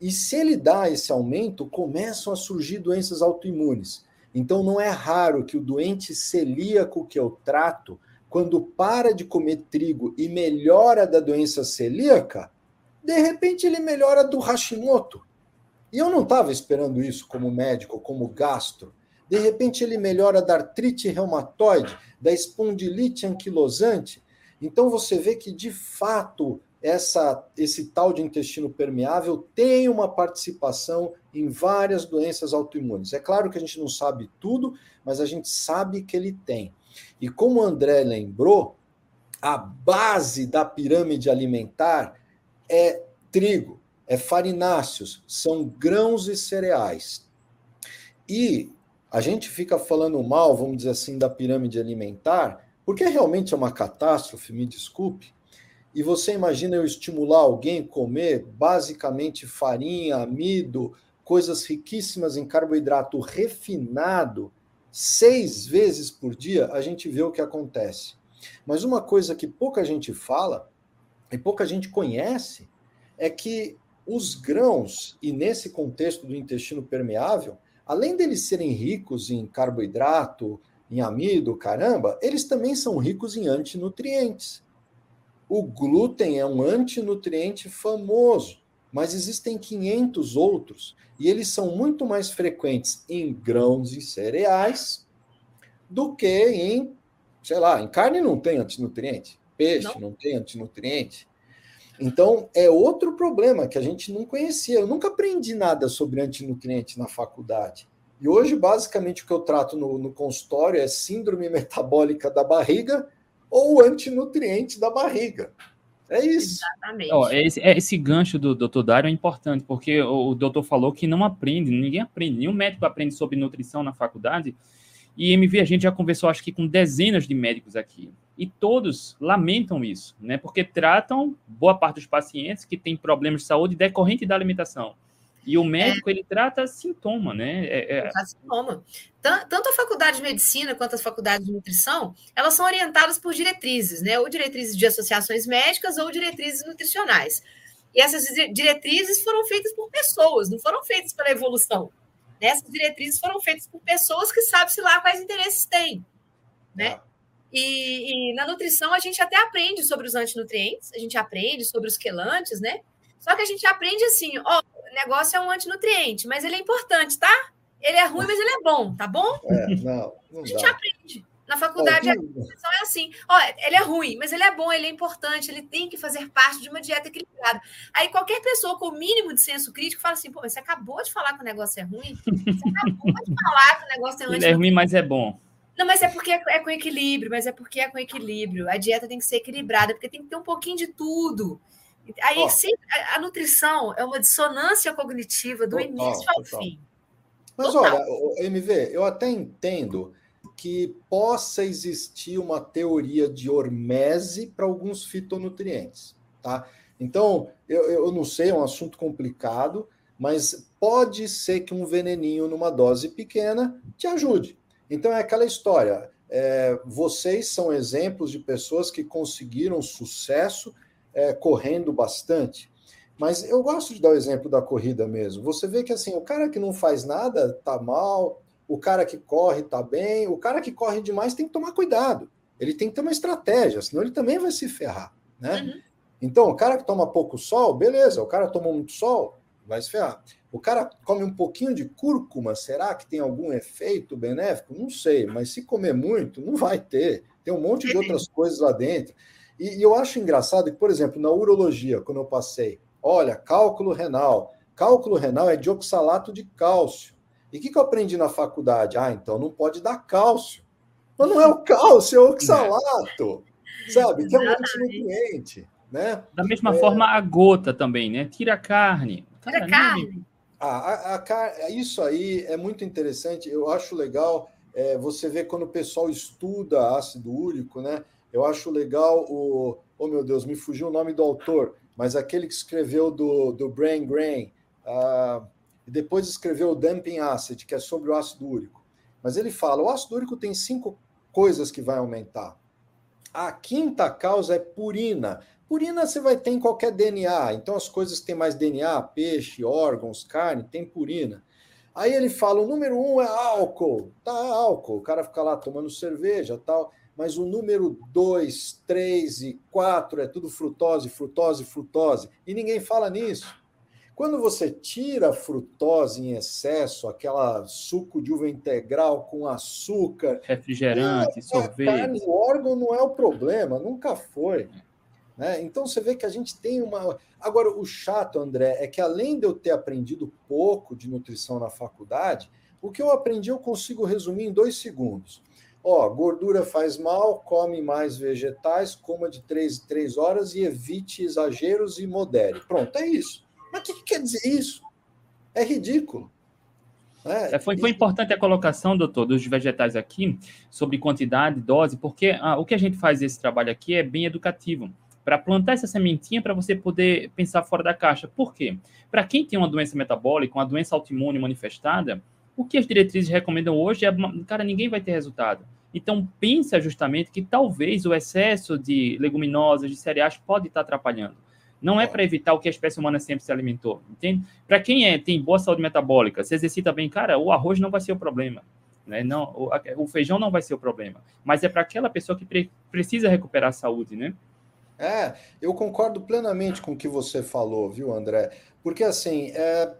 E se ele dá esse aumento, começam a surgir doenças autoimunes. Então não é raro que o doente celíaco que eu trato, quando para de comer trigo e melhora da doença celíaca, de repente ele melhora do Hashimoto. E eu não estava esperando isso como médico, como gastro. De repente ele melhora da artrite reumatoide, da espondilite anquilosante. Então você vê que de fato essa, esse tal de intestino permeável tem uma participação em várias doenças autoimunes. É claro que a gente não sabe tudo, mas a gente sabe que ele tem. E como o André lembrou, a base da pirâmide alimentar é trigo, é farináceos, são grãos e cereais. E a gente fica falando mal, vamos dizer assim, da pirâmide alimentar, porque realmente é uma catástrofe, me desculpe. E você imagina eu estimular alguém a comer basicamente farinha, amido, coisas riquíssimas em carboidrato refinado, seis vezes por dia, a gente vê o que acontece. Mas uma coisa que pouca gente fala e pouca gente conhece é que os grãos, e nesse contexto do intestino permeável, além deles serem ricos em carboidrato, em amido, caramba, eles também são ricos em antinutrientes. O glúten é um antinutriente famoso, mas existem 500 outros e eles são muito mais frequentes em grãos e cereais do que em, sei lá, em carne não tem antinutriente, peixe não, não tem antinutriente. Então, é outro problema que a gente não conhecia. Eu nunca aprendi nada sobre antinutriente na faculdade. E hoje, basicamente, o que eu trato no, no consultório é síndrome metabólica da barriga ou antinutriente da barriga. É isso. Exatamente. Oh, esse, esse, gancho do doutor Dário é importante, porque o, o doutor falou que não aprende, ninguém aprende, nenhum médico aprende sobre nutrição na faculdade. E MV, a gente já conversou, acho que com dezenas de médicos aqui. E todos lamentam isso, né? Porque tratam boa parte dos pacientes que têm problemas de saúde decorrente da alimentação. E o médico, é. ele trata sintoma, né? É, é... Sintoma. Tanto a faculdade de medicina quanto as faculdades de nutrição, elas são orientadas por diretrizes, né? Ou diretrizes de associações médicas ou diretrizes nutricionais. E essas diretrizes foram feitas por pessoas, não foram feitas pela evolução. Essas diretrizes foram feitas por pessoas que sabem-se lá quais interesses têm, né? Ah. E, e, na nutrição a gente até aprende sobre os antinutrientes, a gente aprende sobre os quelantes, né? Só que a gente aprende assim, ó, negócio é um antinutriente, mas ele é importante, tá? Ele é ruim, mas ele é bom, tá bom? É, não, não a gente dá. aprende. Na faculdade a nutrição é assim, ó, ele é ruim, mas ele é bom, ele é importante, ele tem que fazer parte de uma dieta equilibrada. Aí qualquer pessoa com o mínimo de senso crítico fala assim, pô, você acabou de falar que o negócio é ruim? Você acabou de falar que o negócio é ruim. Ele é ruim, mas é bom. Não, mas é porque é com equilíbrio, mas é porque é com equilíbrio. A dieta tem que ser equilibrada, porque tem que ter um pouquinho de tudo. Aí oh. sempre, a, nutrição é uma dissonância cognitiva do total, início ao total. fim. Mas total. olha, MV, eu até entendo que possa existir uma teoria de hormese para alguns fitonutrientes, tá? Então, eu, eu não sei, é um assunto complicado, mas pode ser que um veneninho numa dose pequena te ajude. Então é aquela história. É, vocês são exemplos de pessoas que conseguiram sucesso é, correndo bastante. Mas eu gosto de dar o exemplo da corrida mesmo. Você vê que assim, o cara que não faz nada tá mal, o cara que corre tá bem, o cara que corre demais tem que tomar cuidado. Ele tem que ter uma estratégia, senão ele também vai se ferrar, né? Uhum. Então, o cara que toma pouco sol, beleza, o cara tomou muito sol, vai se ferrar. O cara come um pouquinho de cúrcuma, será que tem algum efeito benéfico? Não sei, mas se comer muito, não vai ter. Tem um monte de outras coisas lá dentro. E, e eu acho engraçado que, por exemplo, na urologia, quando eu passei, olha, cálculo renal. Cálculo renal é de oxalato de cálcio. E o que, que eu aprendi na faculdade? Ah, então não pode dar cálcio. Mas não é o cálcio, é o oxalato. Sabe? Que é um antinutriente. Né? Da mesma é... forma, a gota também, né? Tira a carne. Tira a carne. Ah, a, a, isso aí é muito interessante. Eu acho legal é, você ver quando o pessoal estuda ácido úrico, né? Eu acho legal o. Oh, meu Deus, me fugiu o nome do autor, mas aquele que escreveu do, do Brain Grain, uh, e depois escreveu o Dumping Acid, que é sobre o ácido úrico. Mas ele fala: o ácido úrico tem cinco coisas que vai aumentar. A quinta causa é purina. Purina você vai ter em qualquer DNA. Então, as coisas que têm mais DNA, peixe, órgãos, carne, tem purina. Aí ele fala: o número um é álcool. Tá, álcool. O cara fica lá tomando cerveja tal. Mas o número dois, três e quatro é tudo frutose, frutose, frutose. E ninguém fala nisso. Quando você tira a frutose em excesso, aquela suco de uva integral com açúcar, refrigerante, é, sorvete. Carne, o órgão não é o problema, nunca foi. Né? Então você vê que a gente tem uma. Agora, o chato, André, é que além de eu ter aprendido pouco de nutrição na faculdade, o que eu aprendi eu consigo resumir em dois segundos. Ó, gordura faz mal, come mais vegetais, coma de três em três horas e evite exageros e modere. Pronto, é isso. Mas o que, que quer dizer isso? É ridículo. É, é foi, foi importante a colocação, doutor, dos vegetais aqui, sobre quantidade, dose, porque ah, o que a gente faz esse trabalho aqui é bem educativo para plantar essa sementinha para você poder pensar fora da caixa. Por quê? Para quem tem uma doença metabólica, uma doença autoimune manifestada, o que as diretrizes recomendam hoje é, cara, ninguém vai ter resultado. Então, pensa justamente que talvez o excesso de leguminosas, de cereais, pode estar atrapalhando. Não é para evitar o que a espécie humana sempre se alimentou, entende? Para quem é, tem boa saúde metabólica, se exercita bem, cara, o arroz não vai ser o problema. Né? Não, o, o feijão não vai ser o problema. Mas é para aquela pessoa que pre, precisa recuperar a saúde, né? É, eu concordo plenamente com o que você falou, viu, André? Porque assim, é,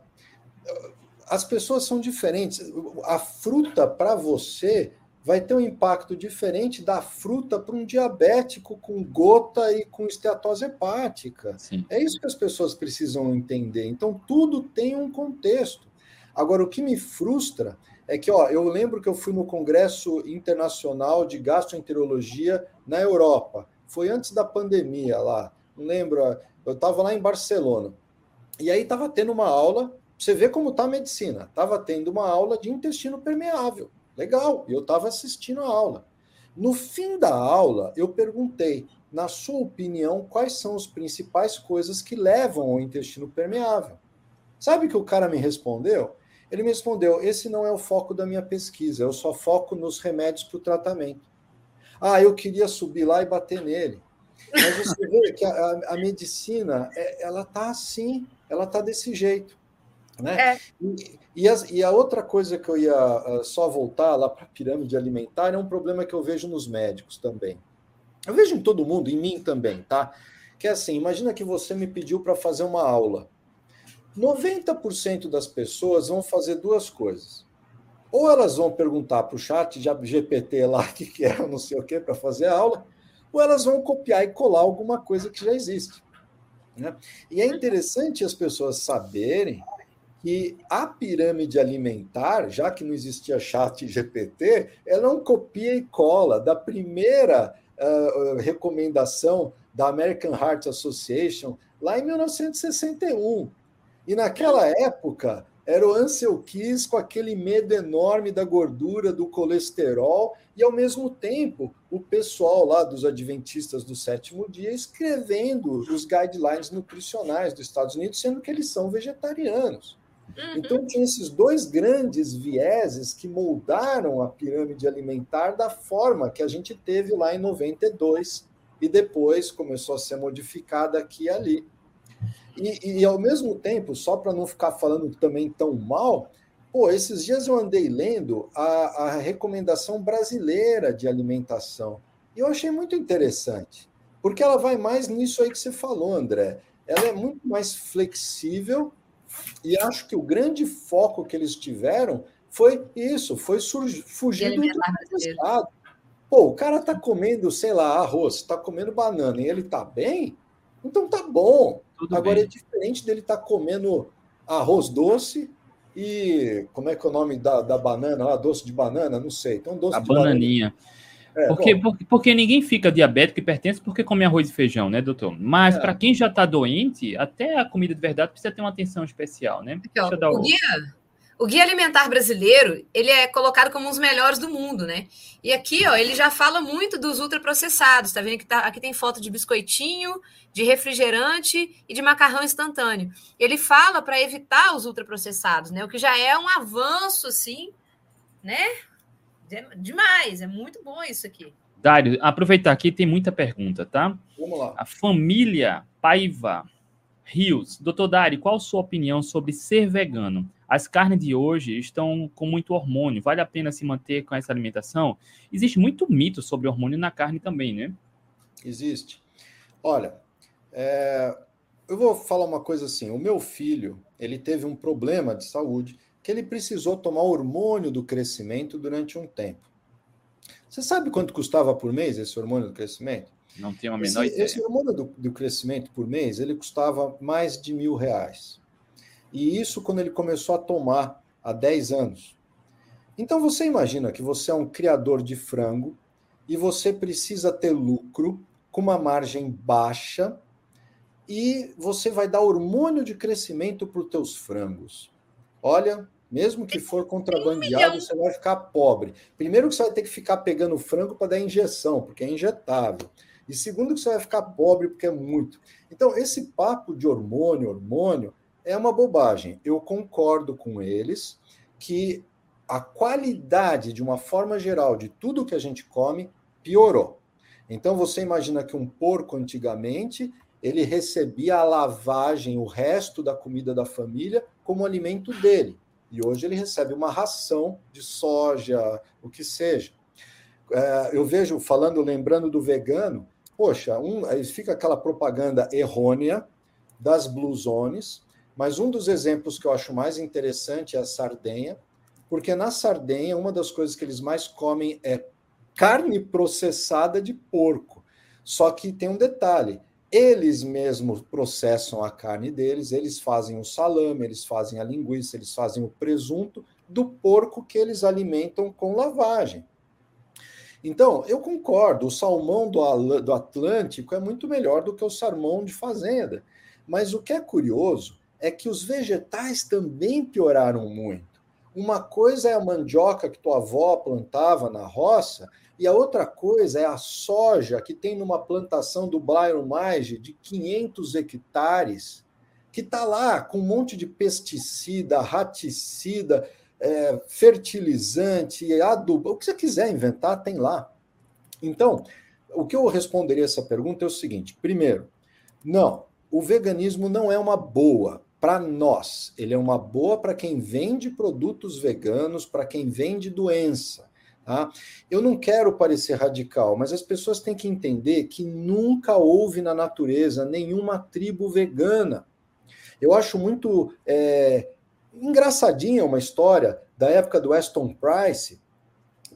as pessoas são diferentes. A fruta para você vai ter um impacto diferente da fruta para um diabético com gota e com esteatose hepática. Sim. É isso que as pessoas precisam entender. Então, tudo tem um contexto. Agora, o que me frustra é que, ó, eu lembro que eu fui no Congresso Internacional de Gastroenterologia na Europa. Foi antes da pandemia lá. Não lembro, eu estava lá em Barcelona. E aí estava tendo uma aula, você vê como está a medicina. Estava tendo uma aula de intestino permeável. Legal, eu estava assistindo a aula. No fim da aula, eu perguntei, na sua opinião, quais são as principais coisas que levam ao intestino permeável? Sabe o que o cara me respondeu? Ele me respondeu: esse não é o foco da minha pesquisa, eu só foco nos remédios para o tratamento. Ah, eu queria subir lá e bater nele. Mas você vê que a, a medicina, é, ela tá assim, ela tá desse jeito. Né? É. E, e, as, e, a outra coisa que eu ia uh, só voltar lá para a pirâmide alimentar é um problema que eu vejo nos médicos também. Eu vejo em todo mundo, em mim também, tá? Que é assim: imagina que você me pediu para fazer uma aula. 90% das pessoas vão fazer duas coisas. Ou elas vão perguntar para o chat de GPT lá que, que é, não sei o que, para fazer a aula, ou elas vão copiar e colar alguma coisa que já existe. Né? E é interessante as pessoas saberem que a pirâmide alimentar, já que não existia chat GPT, ela não copia e cola da primeira uh, recomendação da American Heart Association lá em 1961. E naquela época era o Ansel Keys com aquele medo enorme da gordura, do colesterol, e ao mesmo tempo o pessoal lá dos adventistas do sétimo dia escrevendo os guidelines nutricionais dos Estados Unidos, sendo que eles são vegetarianos. Uhum. Então, tinha esses dois grandes vieses que moldaram a pirâmide alimentar da forma que a gente teve lá em 92 e depois começou a ser modificada aqui e ali. E, e ao mesmo tempo, só para não ficar falando também tão mal, pô, esses dias eu andei lendo a, a recomendação brasileira de alimentação e eu achei muito interessante, porque ela vai mais nisso aí que você falou, André. Ela é muito mais flexível e acho que o grande foco que eles tiveram foi isso, foi fugir do estado. Pô, o cara tá comendo, sei lá, arroz, tá comendo banana e ele tá bem, então tá bom. Tudo Agora bem. é diferente dele estar tá comendo arroz doce e como é que é o nome da, da banana lá, doce de banana, não sei. Então doce a de bananinha. Banana. É, porque, porque, porque, ninguém fica diabético e pertence porque come arroz e feijão, né, doutor? Mas é. para quem já está doente, até a comida de verdade precisa ter uma atenção especial, né? Aqui, ó, o, o, guia, o guia alimentar brasileiro, ele é colocado como um dos melhores do mundo, né? E aqui, ó, ele já fala muito dos ultraprocessados, tá vendo que tá, aqui tem foto de biscoitinho, de refrigerante e de macarrão instantâneo. Ele fala para evitar os ultraprocessados, né? O que já é um avanço assim, né? Demais, é muito bom isso aqui. Dário, aproveitar aqui, tem muita pergunta, tá? Vamos lá. A família Paiva Rios. Doutor Dário, qual a sua opinião sobre ser vegano? As carnes de hoje estão com muito hormônio. Vale a pena se manter com essa alimentação? Existe muito mito sobre hormônio na carne também, né? Existe. Olha, é... eu vou falar uma coisa assim. O meu filho, ele teve um problema de saúde que ele precisou tomar hormônio do crescimento durante um tempo. Você sabe quanto custava por mês esse hormônio do crescimento? Não tem uma menor esse, ideia. Esse hormônio do, do crescimento por mês, ele custava mais de mil reais. E isso quando ele começou a tomar há 10 anos. Então você imagina que você é um criador de frango e você precisa ter lucro com uma margem baixa e você vai dar hormônio de crescimento para os teus frangos. Olha, mesmo que for contrabandeado, você vai ficar pobre. Primeiro que você vai ter que ficar pegando frango para dar injeção, porque é injetável. E segundo que você vai ficar pobre, porque é muito. Então, esse papo de hormônio, hormônio, é uma bobagem. Eu concordo com eles que a qualidade, de uma forma geral, de tudo que a gente come piorou. Então, você imagina que um porco, antigamente, ele recebia a lavagem, o resto da comida da família, como alimento dele. E hoje ele recebe uma ração de soja, o que seja. É, eu vejo, falando, lembrando do vegano, poxa, um, fica aquela propaganda errônea das blue zones, mas um dos exemplos que eu acho mais interessante é a Sardenha, porque na Sardenha, uma das coisas que eles mais comem é carne processada de porco. Só que tem um detalhe: eles mesmos processam a carne deles, eles fazem o salame, eles fazem a linguiça, eles fazem o presunto do porco que eles alimentam com lavagem. Então, eu concordo, o salmão do, Atlântico é muito melhor do que o salmão de fazenda. Mas o que é curioso é que os vegetais também pioraram muito. Uma coisa é a mandioca que tua avó plantava na roça, e a outra coisa é a soja que tem numa plantação do Byron Mage de 500 hectares, que está lá com um monte de pesticida, raticida, é, fertilizante, adubo, o que você quiser inventar, tem lá. Então, o que eu responderia essa pergunta é o seguinte: primeiro, não, o veganismo não é uma boa para nós, ele é uma boa para quem vende produtos veganos, para quem vende doença. Tá? Eu não quero parecer radical, mas as pessoas têm que entender que nunca houve na natureza nenhuma tribo vegana. Eu acho muito é, engraçadinha uma história da época do Aston Price,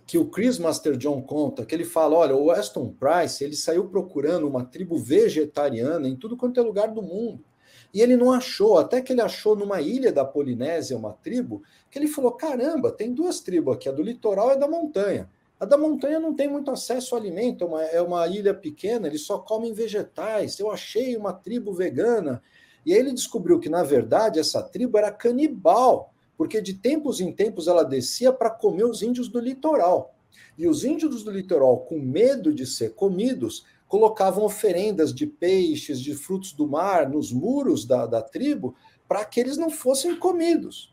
que o Chris Master John conta, que ele fala, olha, o Aston Price, ele saiu procurando uma tribo vegetariana em tudo quanto é lugar do mundo. E ele não achou, até que ele achou numa ilha da Polinésia uma tribo, que ele falou: caramba, tem duas tribos aqui, a do litoral e a da montanha. A da montanha não tem muito acesso ao alimento, é uma, é uma ilha pequena, eles só comem vegetais. Eu achei uma tribo vegana. E aí ele descobriu que, na verdade, essa tribo era canibal, porque de tempos em tempos ela descia para comer os índios do litoral. E os índios do litoral, com medo de ser comidos, colocavam oferendas de peixes, de frutos do mar nos muros da, da tribo, para que eles não fossem comidos.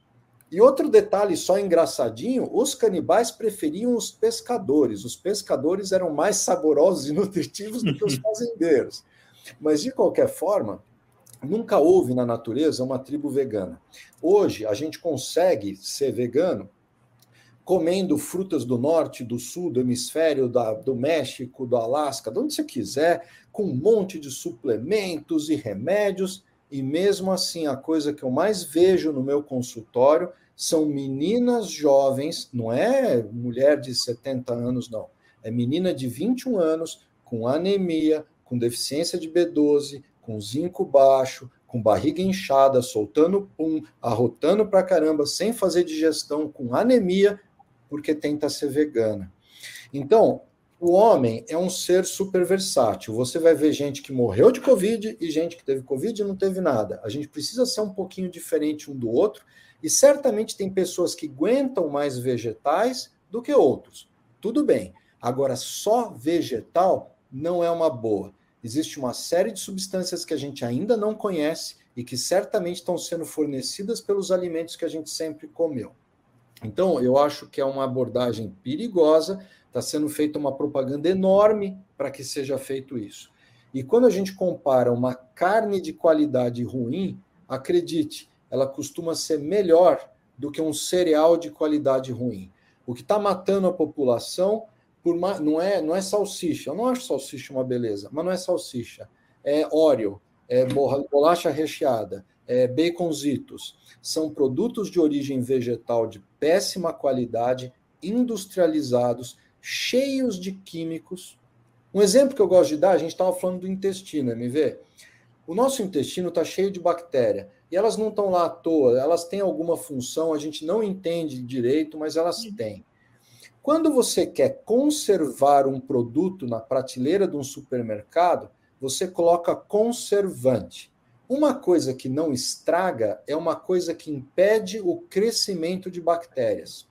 E outro detalhe só engraçadinho: os canibais preferiam os pescadores. Os pescadores eram mais saborosos e nutritivos do que os fazendeiros. Mas, de qualquer forma, nunca houve na natureza uma tribo vegana. Hoje, a gente consegue ser vegano comendo frutas do norte, do sul, do hemisfério, da, do México, do Alasca, de onde você quiser, com um monte de suplementos e remédios. E mesmo assim, a coisa que eu mais vejo no meu consultório são meninas jovens, não é mulher de 70 anos, não. É menina de 21 anos, com anemia, com deficiência de B12, com zinco baixo, com barriga inchada, soltando pum, arrotando pra caramba, sem fazer digestão, com anemia, porque tenta ser vegana. Então, o homem é um ser super versátil. Você vai ver gente que morreu de Covid e gente que teve Covid e não teve nada. A gente precisa ser um pouquinho diferente um do outro, e certamente tem pessoas que aguentam mais vegetais do que outros. Tudo bem. Agora, só vegetal não é uma boa. Existe uma série de substâncias que a gente ainda não conhece e que certamente estão sendo fornecidas pelos alimentos que a gente sempre comeu. Então, eu acho que é uma abordagem perigosa, está sendo feita uma propaganda enorme para que seja feito isso. E quando a gente compara uma carne de qualidade ruim, acredite, ela costuma ser melhor do que um cereal de qualidade ruim. O que está matando a população por não é não é salsicha. Eu não acho salsicha uma beleza, mas não é salsicha. É óleo, é bolacha recheada, é baconzitos são produtos de origem vegetal de péssima qualidade, industrializados, cheios de químicos, Um exemplo que eu gosto de dar, a gente estava falando do intestino, MV. O nosso intestino está cheio de bactéria. E elas não estão lá à toa, elas têm alguma função, a gente não entende direito, mas elas têm. Quando você quer conservar um produto na prateleira de um supermercado, você coloca conservante. Uma coisa que não estraga é uma coisa que impede o crescimento de bactérias.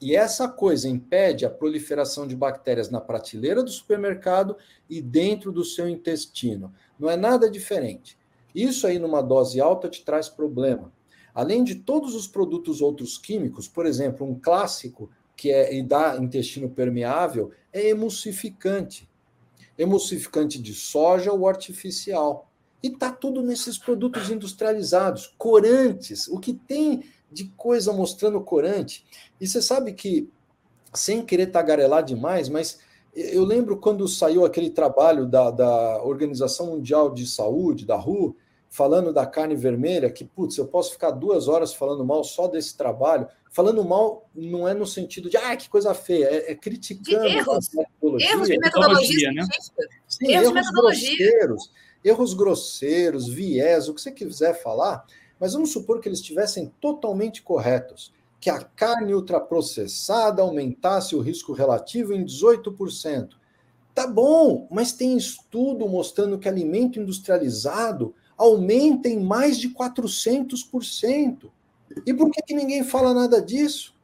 E essa coisa impede a proliferação de bactérias na prateleira do supermercado e dentro do seu intestino. Não é nada diferente. Isso aí, numa dose alta, te traz problema. Além de todos os produtos outros químicos, por exemplo, um clássico que é e dá intestino permeável é emulsificante. Emulsificante de soja ou artificial. E tá tudo nesses produtos industrializados, corantes, o que tem de coisa mostrando corante. E você sabe que, sem querer tagarelar demais, mas eu lembro quando saiu aquele trabalho da, da Organização Mundial de Saúde, da RU, falando da carne vermelha, que, putz, eu posso ficar duas horas falando mal só desse trabalho. Falando mal não é no sentido de, ah, que coisa feia, é, é criticando de erros, erros de metodologia, né? Sim, erros, erros grosseiros, erros grosseiros, viés, o que você quiser falar, mas vamos supor que eles estivessem totalmente corretos, que a carne ultraprocessada aumentasse o risco relativo em 18%. Tá bom, mas tem estudo mostrando que alimento industrializado aumenta em mais de 400%. E por que, que ninguém fala nada disso?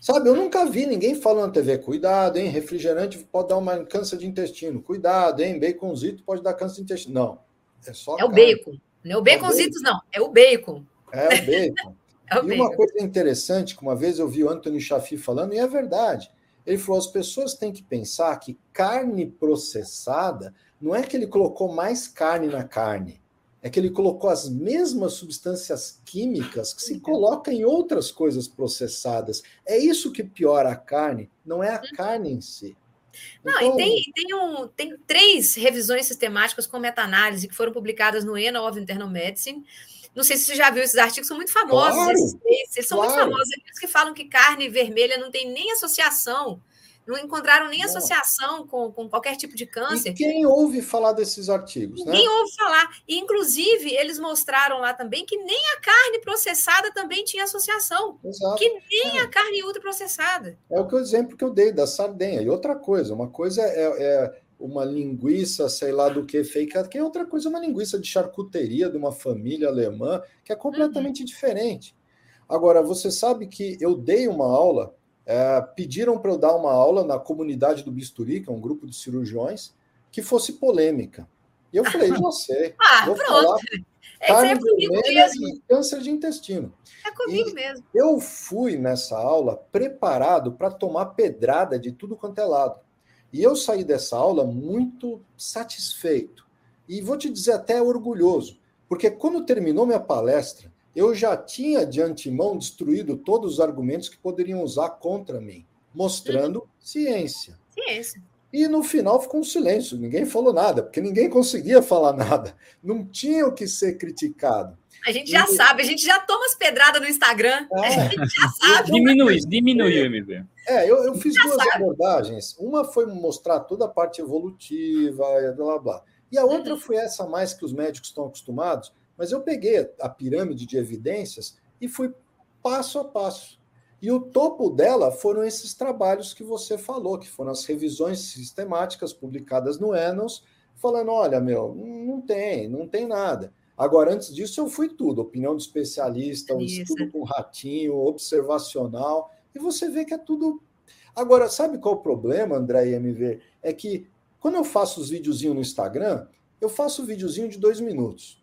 Sabe, eu nunca vi ninguém falando na TV, cuidado, hein, refrigerante pode dar uma câncer de intestino, cuidado, hein, baconzito pode dar câncer de intestino. Não, é só É carne. o bacon, não é o baconzitos, não, é o bacon. É o bacon. é o e bacon. uma coisa interessante, que uma vez eu vi o Anthony Chafi falando, e é verdade, ele falou, as pessoas têm que pensar que carne processada, não é que ele colocou mais carne na carne, é que ele colocou as mesmas substâncias químicas que se coloca em outras coisas processadas. É isso que piora a carne, não é a uhum. carne em si. Não, então... e tem, tem, um, tem três revisões sistemáticas com meta-análise que foram publicadas no Annal of Internal Medicine. Não sei se você já viu esses artigos, são muito famosos. Claro, esses, eles são claro. muito famosos. Aqueles que falam que carne vermelha não tem nem associação não encontraram nem associação com, com qualquer tipo de câncer. E quem ouve falar desses artigos? Ninguém né? ouve falar. E, inclusive, eles mostraram lá também que nem a carne processada também tinha associação. Exato. Que nem é. a carne ultraprocessada. É o que o exemplo que eu dei da sardenha. E outra coisa, uma coisa é, é uma linguiça, sei lá do que, fake, que é outra coisa, uma linguiça de charcuteria de uma família alemã, que é completamente uhum. diferente. Agora, você sabe que eu dei uma aula é, pediram para eu dar uma aula na comunidade do Bisturi, que é um grupo de cirurgiões, que fosse polêmica. E eu falei, já sei. ah, vou pronto. falar carne é vermelha e câncer de intestino. É comigo e mesmo. Eu fui nessa aula preparado para tomar pedrada de tudo quanto é lado. E eu saí dessa aula muito satisfeito. E vou te dizer até orgulhoso, porque quando terminou minha palestra, eu já tinha de antemão destruído todos os argumentos que poderiam usar contra mim, mostrando uhum. ciência. Ciência. E no final ficou um silêncio, ninguém falou nada, porque ninguém conseguia falar nada. Não tinha o que ser criticado. A gente já e... sabe, a gente já toma as pedradas no Instagram. É. A gente já sabe. Diminui, diminuiu, MV. É, eu, eu fiz duas sabe. abordagens. Uma foi mostrar toda a parte evolutiva, blá blá blá. E a outra uhum. foi essa mais que os médicos estão acostumados, mas eu peguei a pirâmide de evidências e fui passo a passo. E o topo dela foram esses trabalhos que você falou, que foram as revisões sistemáticas publicadas no Annals, falando: olha, meu, não tem, não tem nada. Agora, antes disso, eu fui tudo: opinião de especialista, um Isso. estudo com ratinho, observacional, e você vê que é tudo. Agora, sabe qual o problema, André e MV? É que quando eu faço os videozinhos no Instagram, eu faço um videozinho de dois minutos.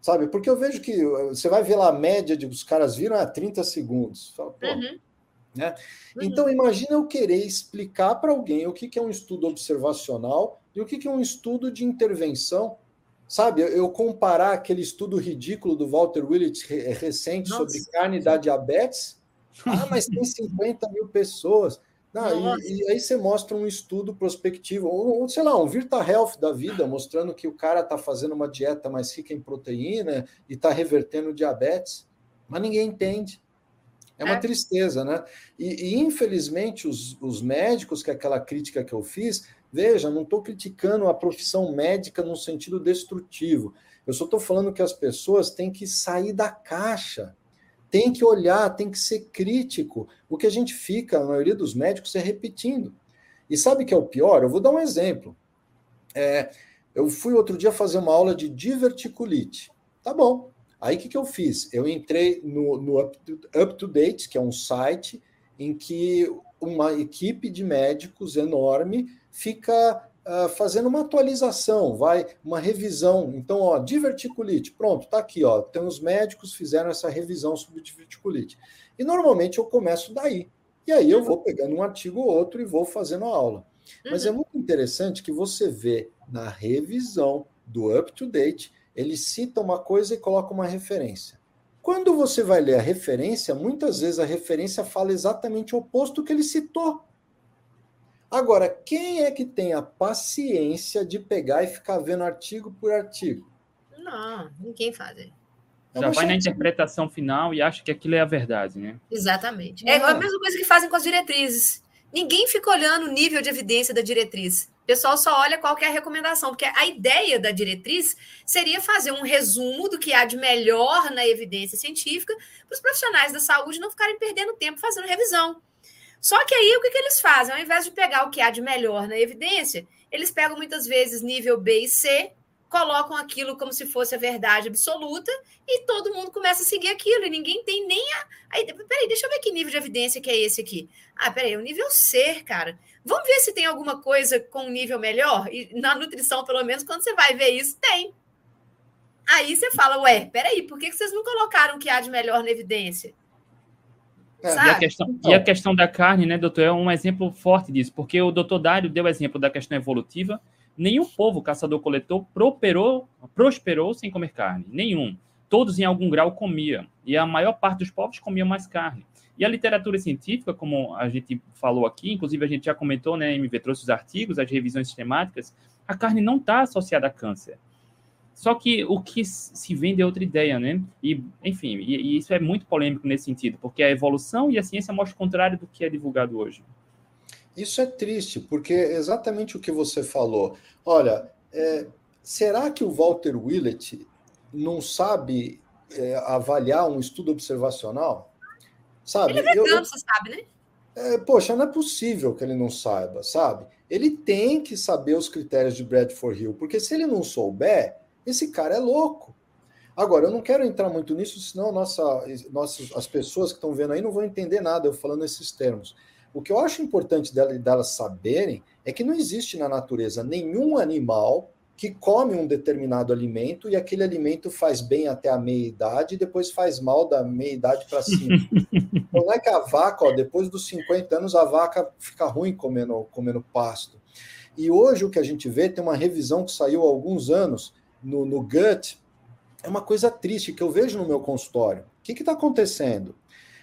Sabe? Porque eu vejo que uh, você vai ver lá a média de os caras viram a 30 segundos. Fala, uhum. né? Uhum. Então, imagina eu querer explicar para alguém o que, que é um estudo observacional e o que, que é um estudo de intervenção. Sabe, eu comparar aquele estudo ridículo do Walter Willett recente Nossa. sobre carne da diabetes. Ah, mas tem 50 mil pessoas. Não, e, e, aí você mostra um estudo prospectivo, ou, sei lá, um Virta Health da vida, mostrando que o cara está fazendo uma dieta mais rica em proteína e está revertendo diabetes, mas ninguém entende. É uma é. tristeza, né? E, e infelizmente os, os médicos, que é aquela crítica que eu fiz, Veja, não estou criticando a profissão médica no sentido destrutivo. Eu só estou falando que as pessoas têm que sair da caixa, tem que olhar, tem que ser crítico. O que a gente fica, a maioria dos médicos, é repetindo. E sabe o que é o pior? Eu vou dar um exemplo. É, eu fui outro dia fazer uma aula de diverticulite. Tá bom. Aí o que, que eu fiz? Eu entrei no, no Up, to, Date, que é um site em que uma equipe de médicos enorme fica uh, fazendo uma atualização, vai uma revisão. Então, ó, diverticulite, pronto, tá aqui, ó. Tem os médicos fizeram essa revisão sobre diverticulite. E normalmente eu começo daí. E aí eu vou pegando um artigo ou outro e vou fazendo a aula. Mas é uhum. muito interessante que você vê na revisão do up to date, ele cita uma coisa e coloca uma referência. Quando você vai ler a referência, muitas vezes a referência fala exatamente o oposto que ele citou. Agora, quem é que tem a paciência de pegar e ficar vendo artigo por artigo? Não, ninguém faz. É Já vai na interpretação final e acha que aquilo é a verdade, né? Exatamente. É a mesma coisa que fazem com as diretrizes. Ninguém fica olhando o nível de evidência da diretriz. O pessoal só olha qual é a recomendação, porque a ideia da diretriz seria fazer um resumo do que há de melhor na evidência científica para os profissionais da saúde não ficarem perdendo tempo fazendo revisão. Só que aí o que, que eles fazem? Ao invés de pegar o que há de melhor na evidência, eles pegam muitas vezes nível B e C colocam aquilo como se fosse a verdade absoluta e todo mundo começa a seguir aquilo e ninguém tem nem a. Aí, peraí, deixa eu ver que nível de evidência que é esse aqui. Ah, peraí, o nível C, cara. Vamos ver se tem alguma coisa com nível melhor? E na nutrição, pelo menos, quando você vai ver isso, tem. Aí você fala, ué, peraí, por que vocês não colocaram o que há de melhor na evidência? É. E, a questão, e a questão da carne, né, doutor, é um exemplo forte disso, porque o doutor Dário deu o exemplo da questão evolutiva, Nenhum povo caçador-coletor prosperou, prosperou sem comer carne. Nenhum. Todos, em algum grau, comiam. E a maior parte dos povos comia mais carne. E a literatura científica, como a gente falou aqui, inclusive a gente já comentou, né, MV trouxe os artigos, as revisões sistemáticas, a carne não está associada a câncer. Só que o que se vende é outra ideia, né? E, enfim, e, e isso é muito polêmico nesse sentido, porque a evolução e a ciência mostram o contrário do que é divulgado hoje. Isso é triste, porque é exatamente o que você falou. Olha, é, será que o Walter Willett não sabe é, avaliar um estudo observacional? Sabe? Ele é vegano, eu, você sabe, né? É, poxa, não é possível que ele não saiba, sabe? Ele tem que saber os critérios de Bradford Hill, porque se ele não souber, esse cara é louco. Agora, eu não quero entrar muito nisso, senão nossa, nossa, as pessoas que estão vendo aí não vão entender nada eu falando esses termos. O que eu acho importante delas saberem é que não existe na natureza nenhum animal que come um determinado alimento e aquele alimento faz bem até a meia-idade e depois faz mal da meia-idade para cima. não é que a vaca, ó, depois dos 50 anos, a vaca fica ruim comendo, comendo pasto. E hoje o que a gente vê tem uma revisão que saiu há alguns anos no, no GUT. É uma coisa triste que eu vejo no meu consultório. O que está acontecendo?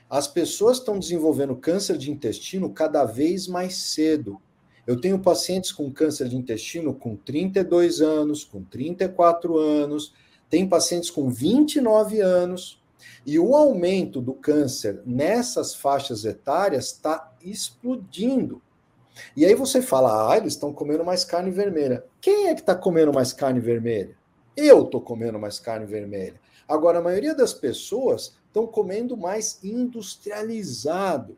As pessoas estão desenvolvendo câncer de intestino cada vez mais cedo. Eu tenho pacientes com câncer de intestino com 32 anos, com 34 anos, tem pacientes com 29 anos, e o aumento do câncer nessas faixas etárias está explodindo. E aí você fala, ah, eles estão comendo mais carne vermelha. Quem é que está comendo mais carne vermelha? Eu estou comendo mais carne vermelha. Agora, a maioria das pessoas estão comendo mais industrializado.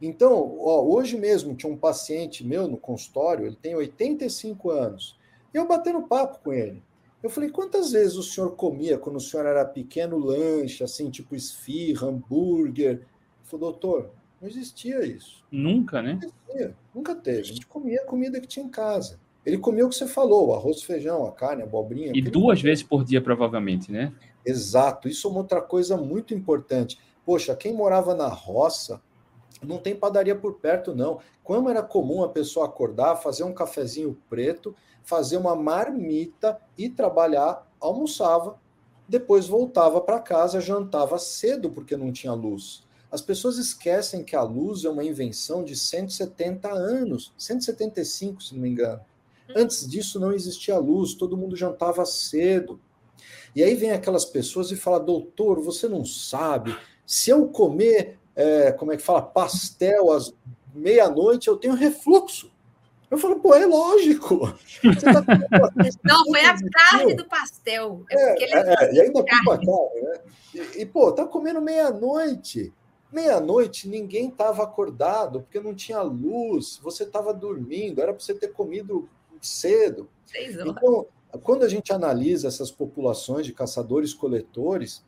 Então, ó, hoje mesmo tinha um paciente meu no consultório, ele tem 85 anos. Eu batendo papo com ele. Eu falei, quantas vezes o senhor comia quando o senhor era pequeno lanche, assim, tipo esfirra, hambúrguer? Ele falou, doutor, não existia isso. Nunca, né? Existia, nunca teve. A gente comia a comida que tinha em casa. Ele comia o que você falou, o arroz, feijão, a carne, a abobrinha. E duas vezes por dia, provavelmente, né? Exato. Isso é uma outra coisa muito importante. Poxa, quem morava na roça não tem padaria por perto, não. Como era comum a pessoa acordar, fazer um cafezinho preto, fazer uma marmita e trabalhar, almoçava, depois voltava para casa, jantava cedo porque não tinha luz. As pessoas esquecem que a luz é uma invenção de 170 anos, 175, se não me engano. Antes disso não existia luz, todo mundo jantava cedo. E aí vem aquelas pessoas e fala, doutor, você não sabe, se eu comer, é, como é que fala, pastel às meia-noite, eu tenho refluxo. Eu falo, pô, é lógico. Tá não, foi a carne do pastel. É, é, é, e ainda culpa carne, né? E, e, pô, tá comendo meia-noite. Meia-noite ninguém estava acordado, porque não tinha luz, você estava dormindo, era para você ter comido cedo. Então, quando a gente analisa essas populações de caçadores-coletores,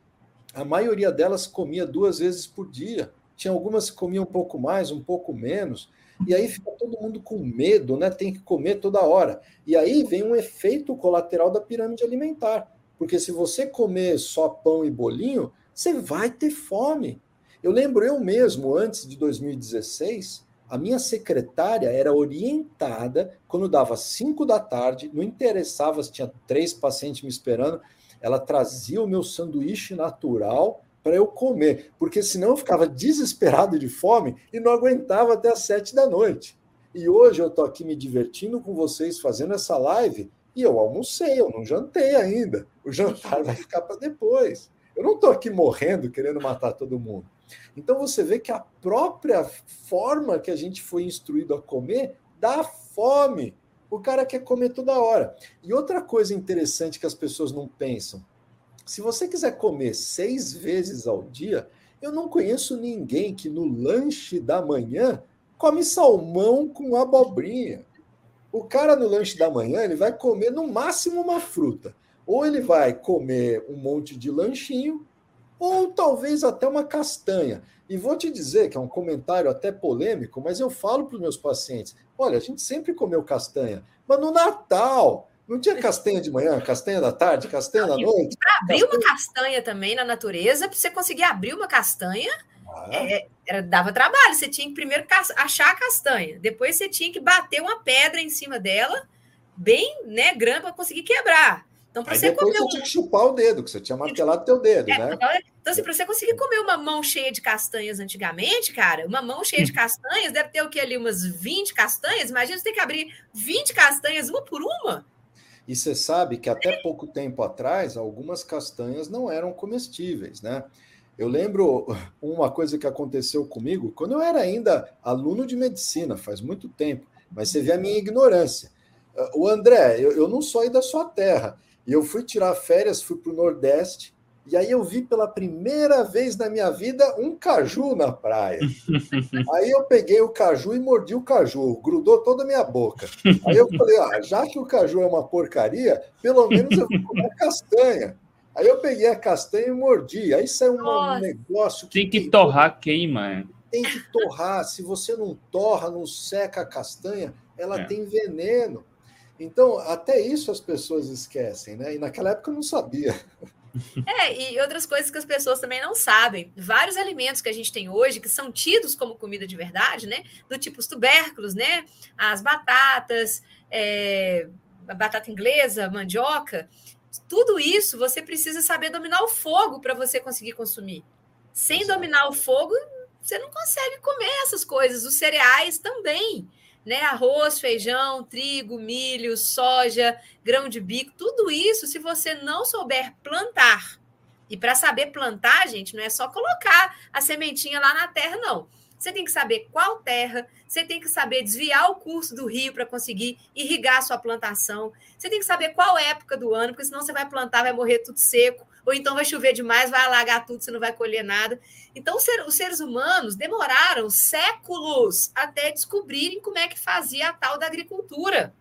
a maioria delas comia duas vezes por dia. Tinha algumas que comiam um pouco mais, um pouco menos. E aí fica todo mundo com medo, né? Tem que comer toda hora. E aí vem um efeito colateral da pirâmide alimentar. Porque se você comer só pão e bolinho, você vai ter fome. Eu lembro eu mesmo, antes de 2016, a minha secretária era orientada, quando dava 5 da tarde, não interessava se tinha três pacientes me esperando, ela trazia o meu sanduíche natural para eu comer, porque senão eu ficava desesperado de fome e não aguentava até as sete da noite. E hoje eu estou aqui me divertindo com vocês, fazendo essa live, e eu almocei, eu não jantei ainda. O jantar vai ficar para depois. Eu não estou aqui morrendo, querendo matar todo mundo. Então você vê que a própria forma que a gente foi instruído a comer dá fome. O cara quer comer toda hora. E outra coisa interessante que as pessoas não pensam: se você quiser comer seis vezes ao dia, eu não conheço ninguém que no lanche da manhã come salmão com abobrinha. O cara no lanche da manhã ele vai comer no máximo uma fruta. Ou ele vai comer um monte de lanchinho, ou talvez até uma castanha. E vou te dizer que é um comentário até polêmico, mas eu falo para os meus pacientes: olha, a gente sempre comeu castanha, mas no Natal, não tinha castanha de manhã, castanha da tarde, castanha da noite? Para abrir castanha... uma castanha também na natureza, para você conseguir abrir uma castanha, ah. é, era, dava trabalho. Você tinha que primeiro achar a castanha, depois você tinha que bater uma pedra em cima dela, bem né, grande, para conseguir quebrar. Então, para você comer. Você tinha que chupar o dedo, que você tinha martelado teu dedo, é, né? Então, assim, para você conseguir comer uma mão cheia de castanhas antigamente, cara, uma mão cheia de hum. castanhas deve ter o que ali? Umas 20 castanhas? Imagina você ter que abrir 20 castanhas uma por uma. E você sabe que até pouco tempo atrás, algumas castanhas não eram comestíveis, né? Eu lembro uma coisa que aconteceu comigo quando eu era ainda aluno de medicina, faz muito tempo, mas você vê a minha ignorância. O André, eu, eu não sou aí da sua terra, e eu fui tirar férias, fui para o Nordeste, e aí eu vi pela primeira vez na minha vida um caju na praia. Aí eu peguei o caju e mordi o caju, grudou toda a minha boca. Aí eu falei, ah, já que o caju é uma porcaria, pelo menos eu vou comer castanha. Aí eu peguei a castanha e mordi. Aí saiu um negócio que. Tem que torrar, queima. Tem que torrar. Se você não torra, não seca a castanha, ela é. tem veneno. Então, até isso as pessoas esquecem, né? E naquela época eu não sabia. É, e outras coisas que as pessoas também não sabem. Vários alimentos que a gente tem hoje, que são tidos como comida de verdade, né? Do tipo os tubérculos, né? As batatas, é, a batata inglesa, mandioca. Tudo isso você precisa saber dominar o fogo para você conseguir consumir. Sem dominar o fogo, você não consegue comer essas coisas. Os cereais também né? Arroz, feijão, trigo, milho, soja, grão de bico, tudo isso, se você não souber plantar. E para saber plantar, gente, não é só colocar a sementinha lá na terra, não. Você tem que saber qual terra, você tem que saber desviar o curso do rio para conseguir irrigar a sua plantação. Você tem que saber qual época do ano, porque senão você vai plantar, vai morrer tudo seco ou então vai chover demais, vai alagar tudo, você não vai colher nada. Então, os seres humanos demoraram séculos até descobrirem como é que fazia a tal da agricultura.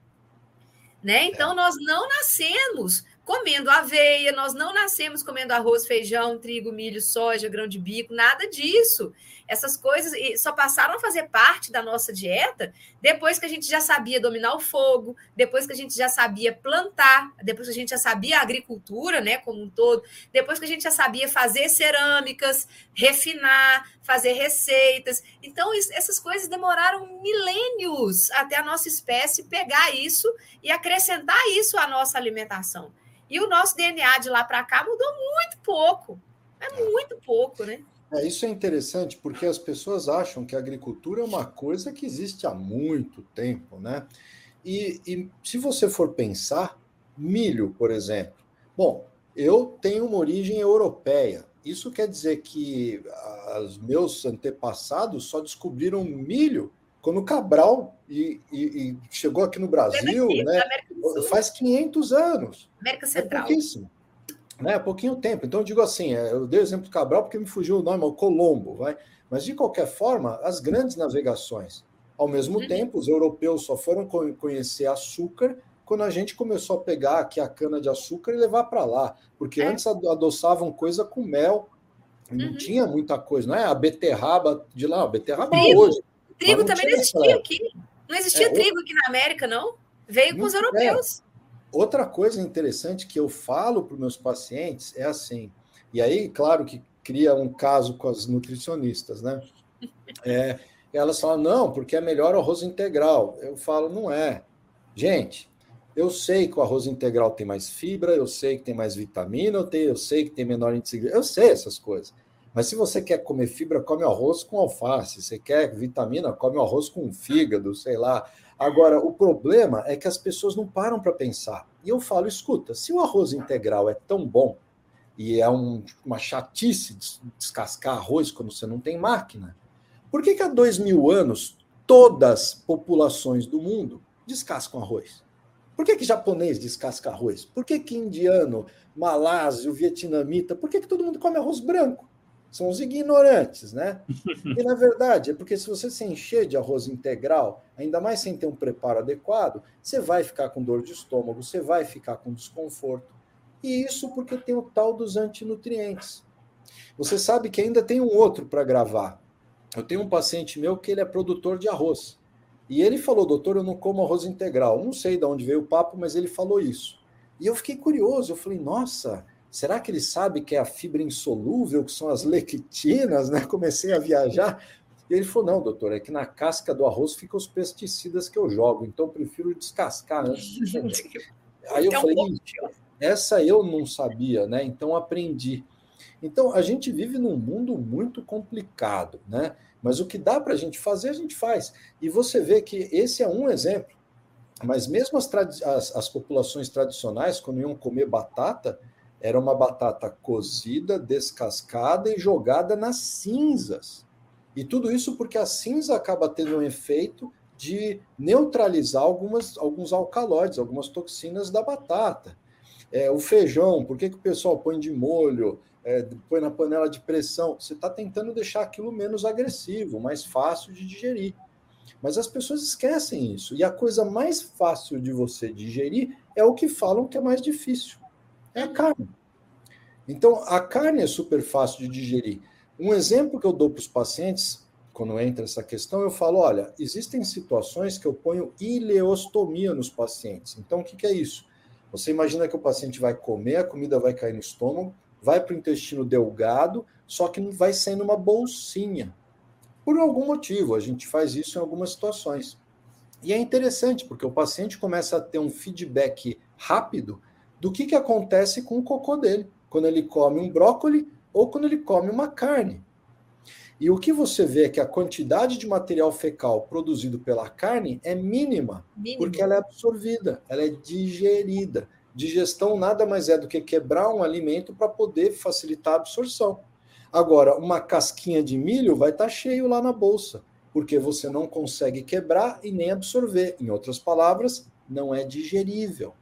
Né? Então, nós não nascemos comendo aveia, nós não nascemos comendo arroz, feijão, trigo, milho, soja, grão de bico, nada disso. Essas coisas só passaram a fazer parte da nossa dieta depois que a gente já sabia dominar o fogo, depois que a gente já sabia plantar, depois que a gente já sabia a agricultura, né, como um todo, depois que a gente já sabia fazer cerâmicas, refinar, fazer receitas. Então, essas coisas demoraram milênios até a nossa espécie pegar isso e acrescentar isso à nossa alimentação. E o nosso DNA de lá para cá mudou muito pouco. É muito pouco, né? É, isso é interessante porque as pessoas acham que a agricultura é uma coisa que existe há muito tempo, né? E, e se você for pensar, milho, por exemplo. Bom, eu tenho uma origem europeia. Isso quer dizer que os meus antepassados só descobriram milho Quando o Cabral e, e, e chegou aqui no Brasil, né, faz 500 anos. América Central. É pouquíssimo. Né, pouquinho tempo. Então, eu digo assim, é, eu dei o exemplo do Cabral porque me fugiu o nome, o Colombo, vai. Mas, de qualquer forma, as grandes navegações. Ao mesmo uhum. tempo, os europeus só foram conhecer açúcar quando a gente começou a pegar aqui a cana de açúcar e levar para lá. Porque é. antes adoçavam coisa com mel, não uhum. tinha muita coisa, não é? A beterraba de lá, a beterraba trigo. hoje. Trigo também não existia aqui. Não existia é, trigo aqui na América, não. Veio com os europeus. É. Outra coisa interessante que eu falo para os meus pacientes é assim, e aí, claro que cria um caso com as nutricionistas, né? É, elas falam, não, porque é melhor o arroz integral. Eu falo, não é. Gente, eu sei que o arroz integral tem mais fibra, eu sei que tem mais vitamina, eu, tenho, eu sei que tem menor índice de... Eu sei essas coisas. Mas se você quer comer fibra, come arroz com alface. Se quer vitamina, come arroz com fígado, sei lá. Agora, o problema é que as pessoas não param para pensar. E eu falo, escuta, se o arroz integral é tão bom e é um, uma chatice descascar arroz quando você não tem máquina, por que, que há dois mil anos todas as populações do mundo descascam arroz? Por que, que japonês descasca arroz? Por que, que indiano, malásio, vietnamita, por que, que todo mundo come arroz branco? São os ignorantes, né? E na verdade é porque se você se encher de arroz integral, ainda mais sem ter um preparo adequado, você vai ficar com dor de estômago, você vai ficar com desconforto. E isso porque tem o tal dos antinutrientes. Você sabe que ainda tem um outro para gravar. Eu tenho um paciente meu que ele é produtor de arroz. E ele falou, doutor, eu não como arroz integral. Não sei de onde veio o papo, mas ele falou isso. E eu fiquei curioso, eu falei, nossa, Será que ele sabe que é a fibra insolúvel, que são as lectinas, né? Comecei a viajar. E ele falou: não, doutor, é que na casca do arroz ficam os pesticidas que eu jogo, então eu prefiro descascar antes de Aí eu falei: essa eu não sabia, né? Então aprendi. Então a gente vive num mundo muito complicado, né? Mas o que dá para a gente fazer, a gente faz. E você vê que esse é um exemplo. Mas mesmo as, as, as populações tradicionais, quando iam comer batata, era uma batata cozida, descascada e jogada nas cinzas. E tudo isso porque a cinza acaba tendo um efeito de neutralizar algumas, alguns alcaloides, algumas toxinas da batata. É, o feijão, por que, que o pessoal põe de molho, é, põe na panela de pressão? Você está tentando deixar aquilo menos agressivo, mais fácil de digerir. Mas as pessoas esquecem isso. E a coisa mais fácil de você digerir é o que falam que é mais difícil é a carne. Então, a carne é super fácil de digerir. Um exemplo que eu dou para os pacientes, quando entra essa questão, eu falo: olha, existem situações que eu ponho ileostomia nos pacientes. Então, o que, que é isso? Você imagina que o paciente vai comer, a comida vai cair no estômago, vai para o intestino delgado, só que vai sair numa bolsinha. Por algum motivo, a gente faz isso em algumas situações. E é interessante, porque o paciente começa a ter um feedback rápido do que, que acontece com o cocô dele, quando ele come um brócoli ou quando ele come uma carne. E o que você vê é que a quantidade de material fecal produzido pela carne é mínima, mínima. porque ela é absorvida, ela é digerida. Digestão nada mais é do que quebrar um alimento para poder facilitar a absorção. Agora, uma casquinha de milho vai estar tá cheio lá na bolsa, porque você não consegue quebrar e nem absorver. Em outras palavras, não é digerível.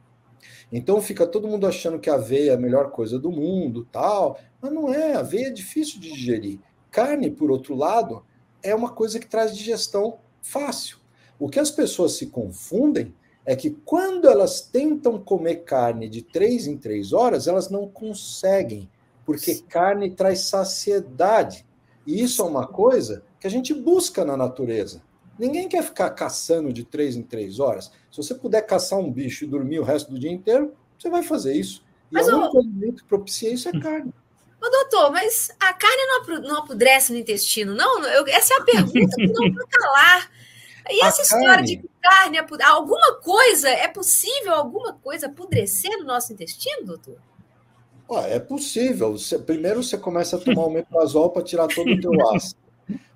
Então fica todo mundo achando que a aveia é a melhor coisa do mundo, tal, mas não é, a aveia é difícil de digerir. Carne, por outro lado, é uma coisa que traz digestão fácil. O que as pessoas se confundem é que quando elas tentam comer carne de três em três horas, elas não conseguem, porque carne traz saciedade. E isso é uma coisa que a gente busca na natureza. Ninguém quer ficar caçando de três em três horas. Se você puder caçar um bicho e dormir o resto do dia inteiro, você vai fazer isso. E mas, o único alimento que propicia isso é carne. Ô, doutor, mas a carne não, apodrece no intestino, não? Eu, essa é a pergunta que não para calar. E essa história de carne, alguma coisa, é possível alguma coisa apodrecer no nosso intestino, doutor? é possível. Você, primeiro você começa a tomar o metrazol para tirar todo o teu ácido.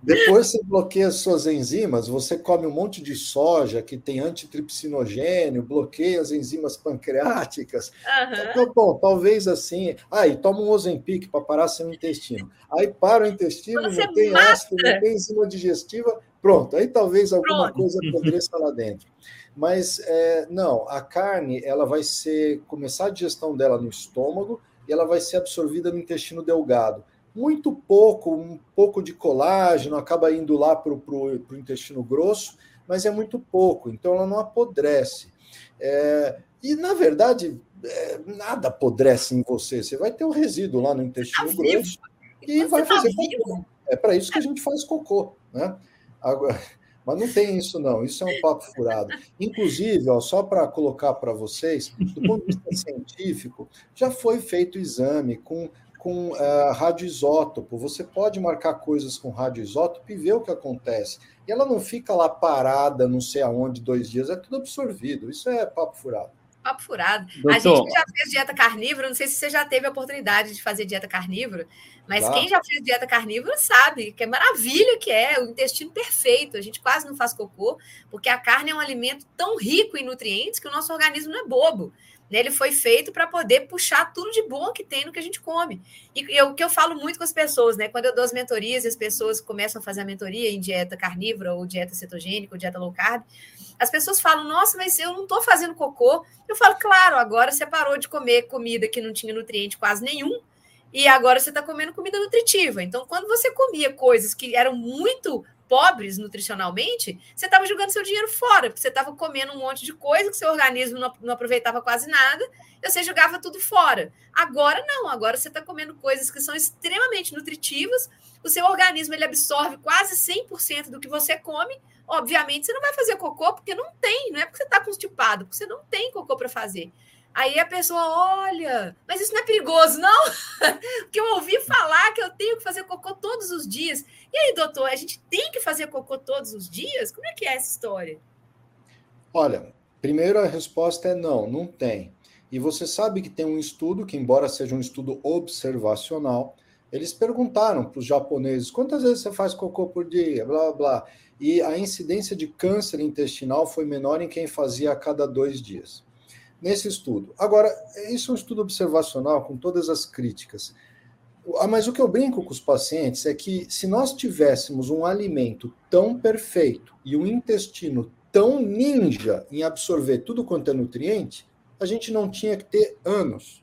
Depois você bloqueia as suas enzimas, você come um monte de soja que tem antitripsinogênio, bloqueia as enzimas pancreáticas. Uhum. Então, bom, talvez assim. Aí ah, toma um Ozempic para parar seu intestino. Aí para o intestino, você não tem mata. ácido, não tem enzima digestiva, Pronto, aí talvez alguma Pronto. coisa estar lá dentro. Mas é, não, a carne ela vai ser começar a digestão dela no estômago e ela vai ser absorvida no intestino delgado. Muito pouco, um pouco de colágeno acaba indo lá para o intestino grosso, mas é muito pouco, então ela não apodrece. É, e na verdade, é, nada apodrece em você. Você vai ter um resíduo lá no intestino tá grosso e você vai tá fazer cocô. É para isso que a gente faz cocô, né? Agora, mas não tem isso, não. Isso é um papo furado. Inclusive, ó, só para colocar para vocês, do ponto de vista científico, já foi feito exame com, com uh, radioisótopo. Você pode marcar coisas com radioisótopo e ver o que acontece. E ela não fica lá parada, não sei aonde, dois dias, é tudo absorvido. Isso é papo furado papo furado. Doutor. A gente já fez dieta carnívora, não sei se você já teve a oportunidade de fazer dieta carnívora, mas quem já fez dieta carnívora sabe que é maravilha que é, o intestino perfeito. A gente quase não faz cocô, porque a carne é um alimento tão rico em nutrientes que o nosso organismo não é bobo. Né? Ele foi feito para poder puxar tudo de bom que tem no que a gente come. E o que eu falo muito com as pessoas, né? Quando eu dou as mentorias e as pessoas começam a fazer a mentoria em dieta carnívora, ou dieta cetogênica, ou dieta low carb, as pessoas falam, nossa, mas eu não estou fazendo cocô. Eu falo, claro, agora você parou de comer comida que não tinha nutriente quase nenhum, e agora você está comendo comida nutritiva. Então, quando você comia coisas que eram muito pobres nutricionalmente, você estava jogando seu dinheiro fora, porque você estava comendo um monte de coisa que seu organismo não, não aproveitava quase nada, e você jogava tudo fora. Agora não, agora você está comendo coisas que são extremamente nutritivas, o seu organismo ele absorve quase 100% do que você come. Obviamente, você não vai fazer cocô porque não tem, não é porque você está constipado, porque você não tem cocô para fazer. Aí a pessoa olha, mas isso não é perigoso, não? Porque eu ouvi falar que eu tenho que fazer cocô todos os dias. E aí, doutor, a gente tem que fazer cocô todos os dias? Como é que é essa história? Olha, primeiro a resposta é não, não tem. E você sabe que tem um estudo, que embora seja um estudo observacional, eles perguntaram para os japoneses quantas vezes você faz cocô por dia, blá blá. E a incidência de câncer intestinal foi menor em quem fazia a cada dois dias nesse estudo. Agora, isso é um estudo observacional com todas as críticas. Ah, mas o que eu brinco com os pacientes é que se nós tivéssemos um alimento tão perfeito e um intestino tão ninja em absorver tudo quanto é nutriente, a gente não tinha que ter anos.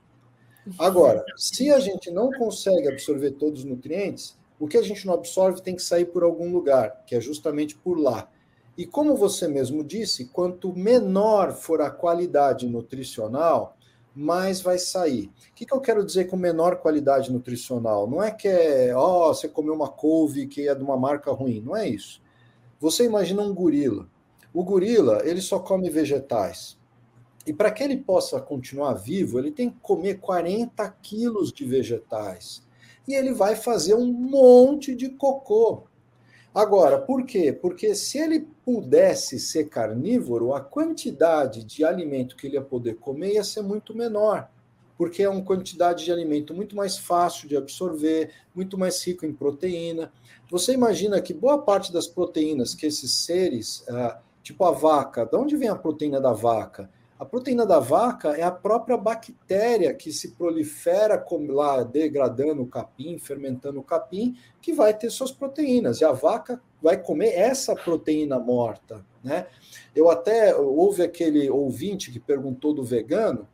Agora, se a gente não consegue absorver todos os nutrientes, o que a gente não absorve tem que sair por algum lugar, que é justamente por lá. E como você mesmo disse, quanto menor for a qualidade nutricional, mais vai sair. O que, que eu quero dizer com menor qualidade nutricional? Não é que é, ó, oh, você comeu uma couve que é de uma marca ruim, não é isso. Você imagina um gorila. O gorila, ele só come vegetais. E para que ele possa continuar vivo, ele tem que comer 40 quilos de vegetais. E ele vai fazer um monte de cocô. Agora, por quê? Porque se ele pudesse ser carnívoro, a quantidade de alimento que ele ia poder comer ia ser muito menor, porque é uma quantidade de alimento muito mais fácil de absorver, muito mais rico em proteína. Você imagina que boa parte das proteínas que esses seres, ah, tipo a vaca, de onde vem a proteína da vaca? A proteína da vaca é a própria bactéria que se prolifera lá, degradando o capim, fermentando o capim, que vai ter suas proteínas. E a vaca vai comer essa proteína morta. Né? Eu até houve aquele ouvinte que perguntou do vegano,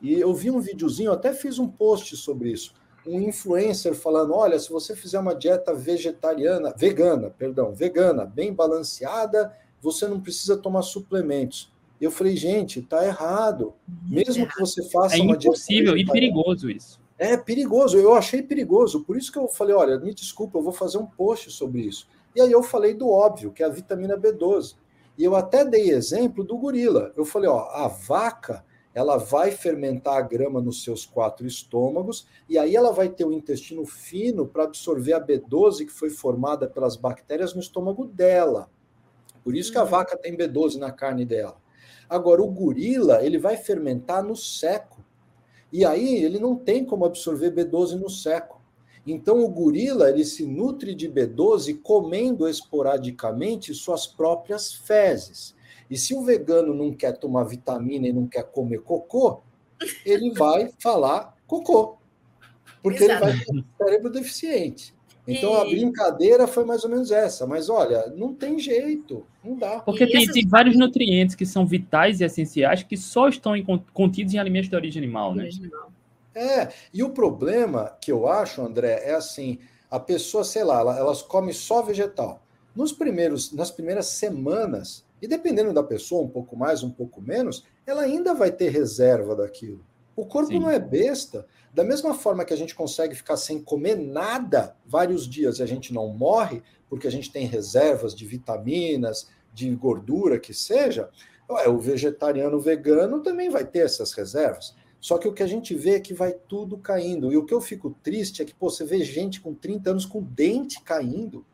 e eu vi um videozinho, até fiz um post sobre isso. Um influencer falando: olha, se você fizer uma dieta vegetariana, vegana, perdão, vegana, bem balanceada, você não precisa tomar suplementos. Eu falei, gente, tá errado. Mesmo que você faça é uma dieta. É impossível e perigoso isso. É perigoso, eu achei perigoso. Por isso que eu falei, olha, me desculpa, eu vou fazer um post sobre isso. E aí eu falei do óbvio, que é a vitamina B12. E eu até dei exemplo do gorila. Eu falei, ó, a vaca, ela vai fermentar a grama nos seus quatro estômagos, e aí ela vai ter o intestino fino para absorver a B12 que foi formada pelas bactérias no estômago dela. Por isso que a uhum. vaca tem B12 na carne dela. Agora, o gorila, ele vai fermentar no seco. E aí ele não tem como absorver B12 no seco. Então o gorila, ele se nutre de B12 comendo esporadicamente suas próprias fezes. E se o vegano não quer tomar vitamina e não quer comer cocô, ele vai falar cocô. Porque Exato. ele vai ter um cérebro deficiente. Então e... a brincadeira foi mais ou menos essa, mas olha, não tem jeito, não dá. Porque tem, essas... tem, vários nutrientes que são vitais e essenciais que só estão em, contidos em alimentos de origem animal, né? É, e o problema que eu acho, André, é assim, a pessoa, sei lá, ela, elas comem só vegetal. Nos primeiros, nas primeiras semanas, e dependendo da pessoa, um pouco mais, um pouco menos, ela ainda vai ter reserva daquilo. O corpo Sim. não é besta. Da mesma forma que a gente consegue ficar sem comer nada vários dias e a gente não morre, porque a gente tem reservas de vitaminas, de gordura que seja, o vegetariano o vegano também vai ter essas reservas. Só que o que a gente vê é que vai tudo caindo. E o que eu fico triste é que pô, você vê gente com 30 anos com dente caindo.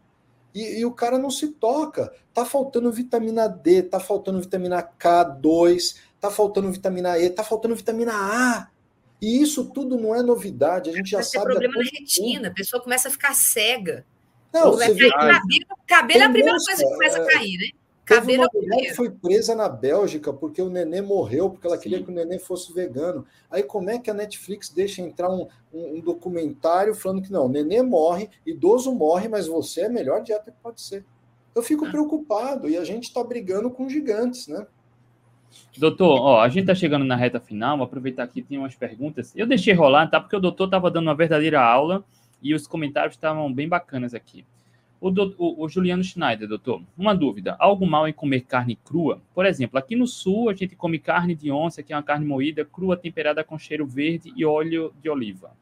E, e, o cara não se toca. Tá faltando vitamina D, tá faltando vitamina K2, tá faltando vitamina E, tá faltando vitamina A. E isso tudo não é novidade, a gente já sabe. Tem problema na retina, a pessoa começa a ficar cega. Não, você vê... cabelo, cabelo é a primeira coisa que começa a é, cair, né? Teve uma mulher que foi presa na Bélgica porque o neném morreu, porque ela Sim. queria que o neném fosse vegano. Aí como é que a Netflix deixa entrar um, um, um, documentário falando que não, o neném morre, idoso morre, mas você é a melhor dieta que pode ser? Eu fico ah. preocupado e a gente está brigando com gigantes, né? Doutor, ó, a gente está chegando na reta final, vou aproveitar que tem umas perguntas. Eu deixei rolar, tá? Porque o doutor estava dando uma verdadeira aula e os comentários estavam bem bacanas aqui. O, do, o, o, Juliano Schneider, doutor, uma dúvida. Algo mal em comer carne crua? Por exemplo, aqui no sul a gente come carne de onça, que é uma carne moída, crua, temperada com cheiro verde e óleo de oliva.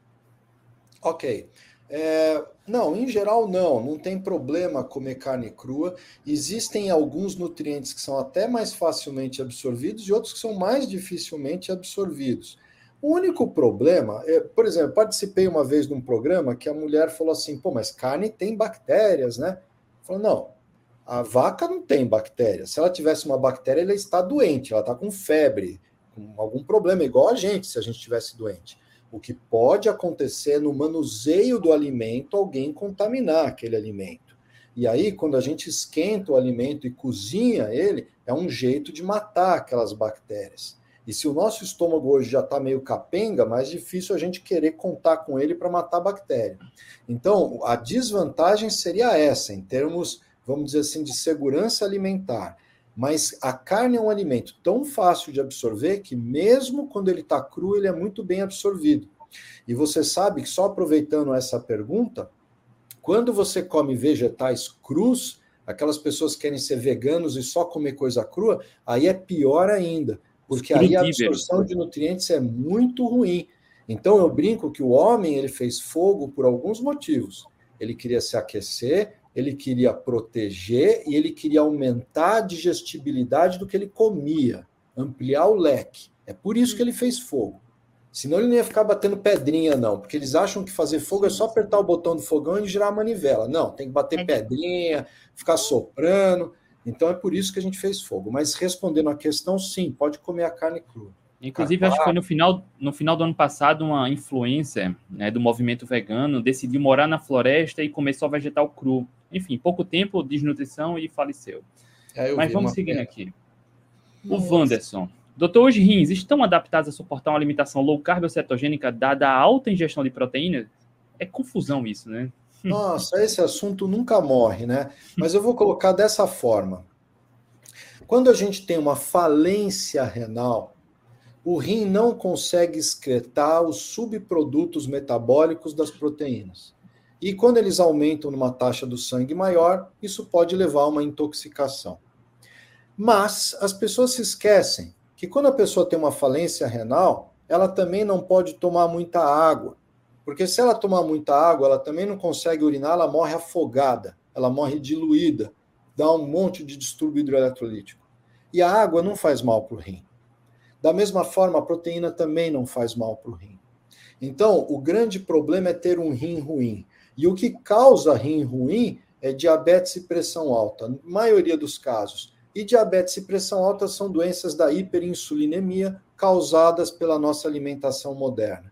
Ok. É, não, em geral não, não tem problema comer carne crua. Existem alguns nutrientes que são até mais facilmente absorvidos e outros que são mais dificilmente absorvidos. O único problema, é, por exemplo, participei uma vez de um programa que a mulher falou assim: pô, mas carne tem bactérias, né? Falou, não, a vaca não tem bactéria. Se ela tivesse uma bactéria, ela está doente, ela está com febre, com algum problema, igual a gente, se a gente estivesse doente. O que pode acontecer no manuseio do alimento, alguém contaminar aquele alimento. E aí, quando a gente esquenta o alimento e cozinha ele, é um jeito de matar aquelas bactérias. E se o nosso estômago hoje já está meio capenga, mais difícil a gente querer contar com ele para matar a bactéria. Então, a desvantagem seria essa, em termos, vamos dizer assim, de segurança alimentar. Mas a carne é um alimento tão fácil de absorver que, mesmo quando ele está cru, ele é muito bem absorvido. E você sabe que, só aproveitando essa pergunta, quando você come vegetais crus, aquelas pessoas que querem ser veganos e só comer coisa crua, aí é pior ainda porque aí a absorção de nutrientes é muito ruim. Então eu brinco que o homem ele fez fogo por alguns motivos. Ele queria se aquecer, ele queria proteger e ele queria aumentar a digestibilidade do que ele comia, ampliar o leque. É por isso que ele fez fogo. Senão ele não ia ficar batendo pedrinha, não, porque eles acham que fazer fogo é só apertar o botão do fogão e girar a manivela. Não, tem que bater é. pedrinha, ficar soprando. Então é por isso que a gente fez fogo. Mas respondendo à questão, sim, pode comer a carne crua. Inclusive, acho que foi no final, no final do ano passado, uma influência né, do movimento vegano decidiu morar na floresta e comer só vegetal cru. Enfim, pouco tempo, desnutrição e faleceu. É, Mas vamos seguindo pena. aqui. O Wanderson. Doutor, os rins estão adaptados a suportar uma alimentação low carb ou cetogênica dada a alta ingestão de proteínas? É confusão isso, né? Nossa, esse assunto nunca morre, né? Mas eu vou colocar dessa forma. Quando a gente tem uma falência renal, o rim não consegue excretar os subprodutos metabólicos das proteínas. E quando eles aumentam numa taxa do sangue maior, isso pode levar a uma intoxicação. Mas as pessoas se esquecem que quando a pessoa tem uma falência renal, ela também não pode tomar muita água. Porque se ela tomar muita água, ela também não consegue urinar, ela morre afogada, ela morre diluída, dá um monte de distúrbio hidroeletrolítico. E a água não faz mal para o rim. Da mesma forma, a proteína também não faz mal para o rim. Então, o grande problema é ter um rim ruim. E o que causa rim ruim é diabetes e pressão alta, na maioria dos casos. E diabetes e pressão alta são doenças da hiperinsulinemia causadas pela nossa alimentação moderna.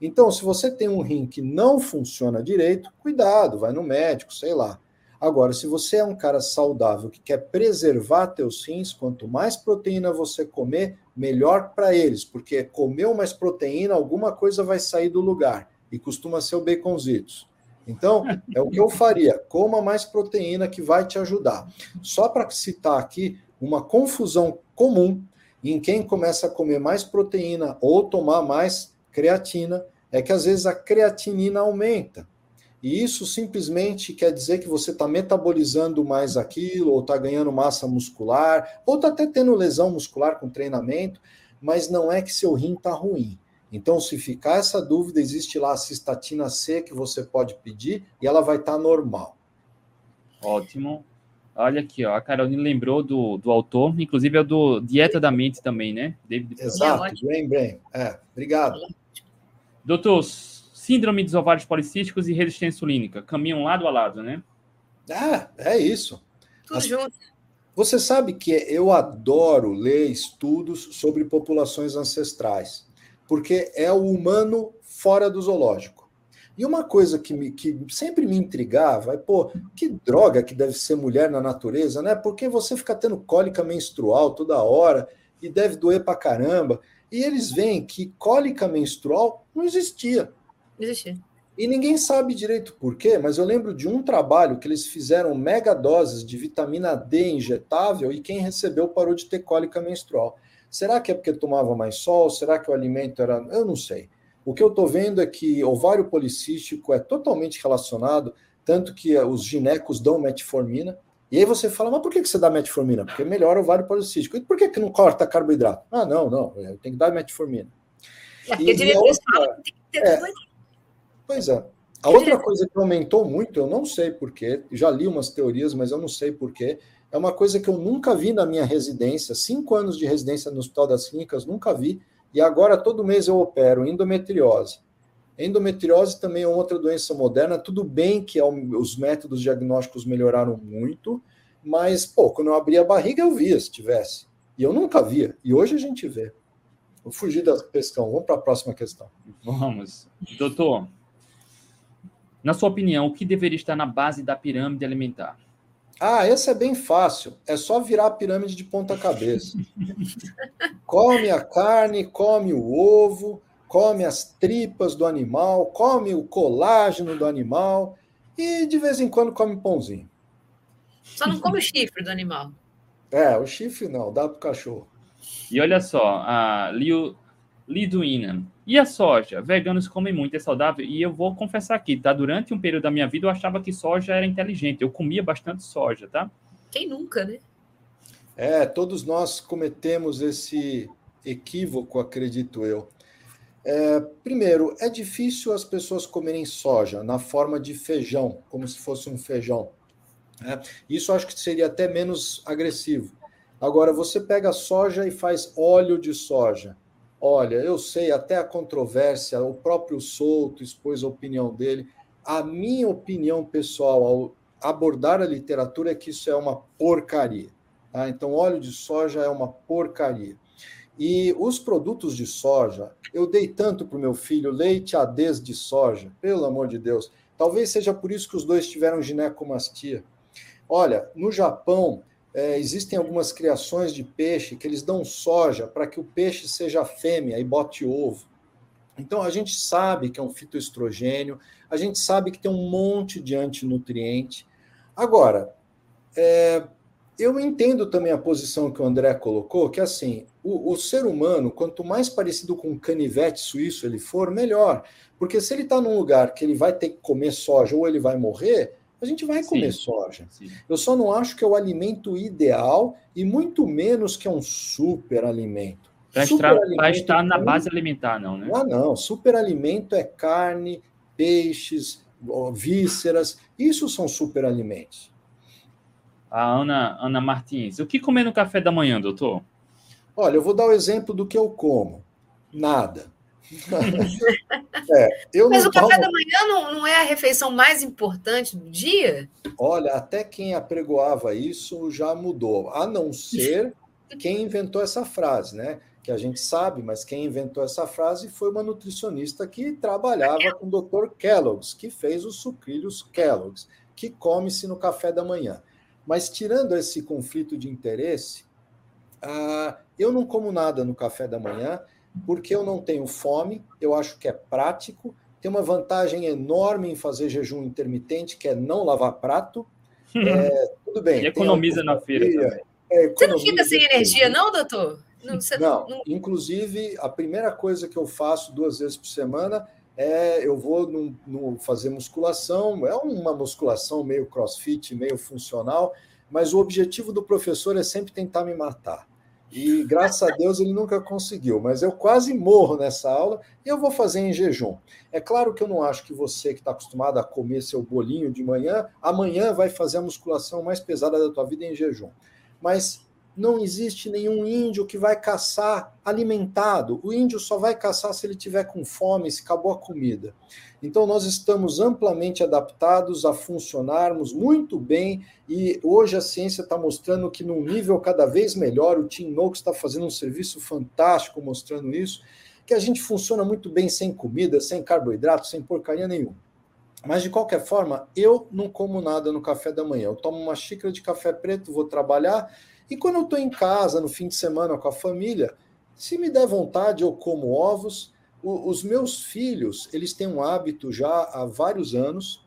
Então, se você tem um rim que não funciona direito, cuidado, vai no médico, sei lá. Agora, se você é um cara saudável que quer preservar teus rins, quanto mais proteína você comer, melhor para eles, porque comeu mais proteína, alguma coisa vai sair do lugar, e costuma ser o baconzitos. Então, é o que eu faria. Coma mais proteína que vai te ajudar. Só para citar aqui uma confusão comum em quem começa a comer mais proteína ou tomar mais creatina, é que às vezes a creatinina aumenta. E isso simplesmente quer dizer que você está metabolizando mais aquilo, ou está ganhando massa muscular, ou está até tendo lesão muscular com treinamento, mas não é que seu rim está ruim. Então, se ficar essa dúvida, existe lá a cistatina C que você pode pedir e ela vai estar tá normal. Ótimo. Olha aqui, ó, a Caroline lembrou do, do autor, inclusive é do Dieta da Mente também, né? David Exato, é Brain Brain. É, obrigado. Doutor, síndrome dos ovários policísticos e resistência insulínica caminham lado a lado, né? Ah, é isso. Tudo As... junto. Você sabe que eu adoro ler estudos sobre populações ancestrais, porque é o humano fora do zoológico. E uma coisa que, me, que sempre me intrigava é, pô, que droga que deve ser mulher na natureza, né? Porque você fica tendo cólica menstrual toda hora e deve doer pra caramba. E eles veem que cólica menstrual não existia. Existia. E ninguém sabe direito por quê, mas eu lembro de um trabalho que eles fizeram mega doses de vitamina D injetável e quem recebeu parou de ter cólica menstrual. Será que é porque tomava mais sol? Será que o alimento era. Eu não sei. O que eu estou vendo é que ovário policístico é totalmente relacionado, tanto que os ginecos dão metformina. E aí você fala, mas por que você dá metformina? Porque melhora o ovário policístico. E por que, não corta carboidrato? Ah, não, não, eu tenho que dar metformina. É, porque e, outra... tem que ter é, Pois é. A outra coisa que aumentou muito, eu não sei porquê, já li umas teorias, mas eu não sei porquê, é uma coisa que eu nunca vi na minha residência, cinco anos de residência no Hospital das Clínicas, nunca vi, e agora todo mês eu opero endometriose. Endometriose também é outra doença moderna, tudo bem que é os métodos diagnósticos melhoraram muito, mas, pô, quando eu abria a barriga eu via se tivesse, e eu nunca via, e hoje a gente vê. Vou fugir da questão, vamos para a próxima questão. Vamos. Doutor, na sua opinião, o que deveria estar na base da pirâmide alimentar? Ah, esse é bem fácil. É só virar a pirâmide de ponta cabeça. come a carne, come o ovo, come as tripas do animal, come o colágeno do animal e de vez em quando come pãozinho. Só não come o chifre do animal. É, o chifre não, dá para o cachorro. E olha só, a Liu Liduína. E a soja? Veganos comem muito, é saudável. E eu vou confessar aqui, tá? Durante um período da minha vida eu achava que soja era inteligente. Eu comia bastante soja, tá? Quem nunca, né? É, todos nós cometemos esse equívoco, acredito eu. É, primeiro, é difícil as pessoas comerem soja na forma de feijão, como se fosse um feijão. Né? Isso acho que seria até menos agressivo. Agora, você pega a soja e faz óleo de soja Olha, eu sei até a controvérsia, o próprio Souto expôs a opinião dele. A minha opinião pessoal ao abordar a literatura é que isso é uma porcaria. Tá? Então, óleo de soja é uma porcaria. E os produtos de soja, eu dei tanto para o meu filho leite ADs de soja, pelo amor de Deus. Talvez seja por isso que os dois tiveram ginecomastia. Olha, no Japão, é, existem algumas criações de peixe que eles dão soja para que o peixe seja fêmea e bote ovo. Então a gente sabe que é um fitoestrogênio, a gente sabe que tem um monte de antinutriente. Agora, é, eu entendo também a posição que o André colocou, que assim, o, o, ser humano, quanto mais parecido com um canivete suíço ele for, melhor. Porque se ele está num lugar que ele vai ter que comer soja ou ele vai morrer, a gente vai comer sim, soja. Sim. Eu só não acho que é o alimento ideal e muito menos que é um super alimento. Para estar na base alimentar, não, né? Ah, não. Superalimento é carne, peixes, vísceras. Isso são superalimentos. A Ana, Ana Martins. O que comer no café da manhã, doutor? Olha, eu vou dar o exemplo do que eu como. Nada. é, Mas o tomo... café da manhã não, não é a refeição mais importante do dia? Olha, até quem apregoava isso já mudou, a não ser quem inventou essa frase, né? Que a gente sabe, mas quem inventou essa frase foi uma nutricionista que trabalhava com o Dr. Kellogg's, que fez os sucrilhos Kellogg's, que come-se no café da manhã. Mas tirando esse conflito de interesse, uh, eu não como nada no café da manhã porque eu não tenho fome, eu acho que é prático, tem uma vantagem enorme em fazer jejum intermitente, que é não lavar prato. É, tudo bem. E economiza na feira também. É, você não fica sem energia, não, doutor? Não, não, não, inclusive, a primeira coisa que eu faço duas vezes por semana é eu vou no, no, fazer musculação, é uma musculação meio crossfit, meio funcional, mas o objetivo do professor é sempre tentar me matar. E graças a Deus ele nunca conseguiu, mas eu quase morro nessa aula e eu vou fazer em jejum. É claro que eu não acho que você que está acostumado a comer seu bolinho de manhã, amanhã vai fazer a musculação mais pesada da tua vida em jejum. Mas não existe nenhum índio que vai caçar alimentado. O índio só vai caçar se ele tiver com fome, se acabou a comida. Então, nós estamos amplamente adaptados a funcionarmos muito bem e hoje a ciência está mostrando que, num nível cada vez melhor, o Tim Noakes está fazendo um serviço fantástico mostrando isso, que a gente funciona muito bem sem comida, sem carboidrato, sem porcaria nenhuma. Mas, de qualquer forma, eu não como nada no café da manhã. Eu tomo uma xícara de café preto, vou trabalhar e quando eu estou em casa, no fim de semana com a família, se me der vontade, eu como ovos. O, os meus filhos, eles têm um hábito já há vários anos,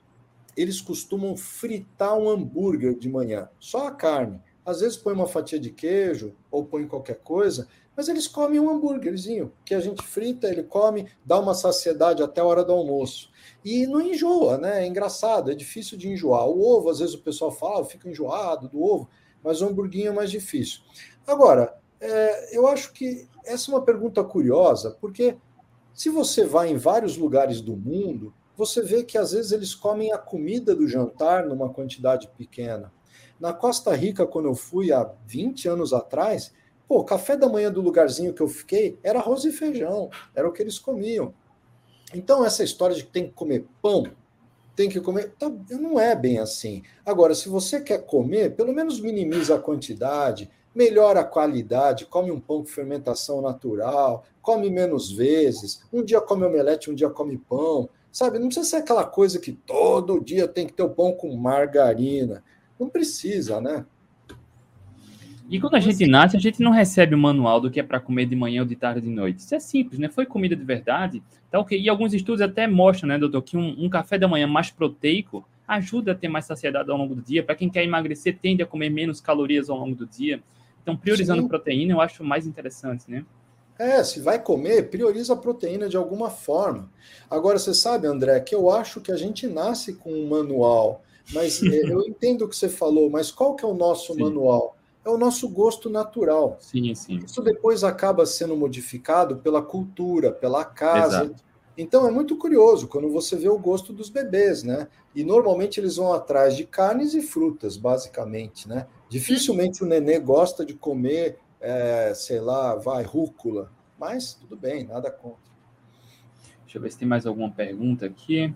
eles costumam fritar um hambúrguer de manhã, só a carne. Às vezes põe uma fatia de queijo ou põe qualquer coisa, mas eles comem um hambúrguerzinho que a gente frita, ele come, dá uma saciedade até a hora do almoço. E não enjoa, né? É engraçado, é difícil de enjoar. O ovo, às vezes o pessoal fala, ah, fica enjoado do ovo mas o hamburguinho é mais difícil. Agora, é, eu acho que essa é uma pergunta curiosa, porque se você vai em vários lugares do mundo, você vê que às vezes eles comem a comida do jantar numa quantidade pequena. Na Costa Rica, quando eu fui há 20 anos atrás, pô, café da manhã do lugarzinho que eu fiquei era arroz e feijão, era o que eles comiam. Então, essa história de que tem que comer pão, tem que comer. Tá, não é bem assim. Agora, se você quer comer, pelo menos minimiza a quantidade, melhora a qualidade, come um pão com fermentação natural, come menos vezes. Um dia come omelete, um dia come pão. Sabe, não precisa ser aquela coisa que todo dia tem que ter o pão com margarina. Não precisa, né? E quando a gente nasce, a gente não recebe o manual do que é para comer de manhã ou de tarde ou de noite. Isso é simples, né? Foi comida de verdade. Então, okay. E alguns estudos até mostram, né, doutor, que um, um café da manhã mais proteico ajuda a ter mais saciedade ao longo do dia. Para quem quer emagrecer, tende a comer menos calorias ao longo do dia. Então, priorizando Sim. proteína, eu acho mais interessante, né? É, se vai comer, prioriza a proteína de alguma forma. Agora, você sabe, André, que eu acho que a gente nasce com um manual. Mas é, eu entendo o que você falou, mas qual que é o nosso Sim. manual? É o nosso gosto natural. Sim, sim. Isso depois acaba sendo modificado pela cultura, pela casa. Exato. Então é muito curioso quando você vê o gosto dos bebês, né? E normalmente eles vão atrás de carnes e frutas, basicamente, né? Dificilmente o nenê gosta de comer, é, sei lá, vai, rúcula. Mas tudo bem, nada contra. Deixa eu ver se tem mais alguma pergunta aqui.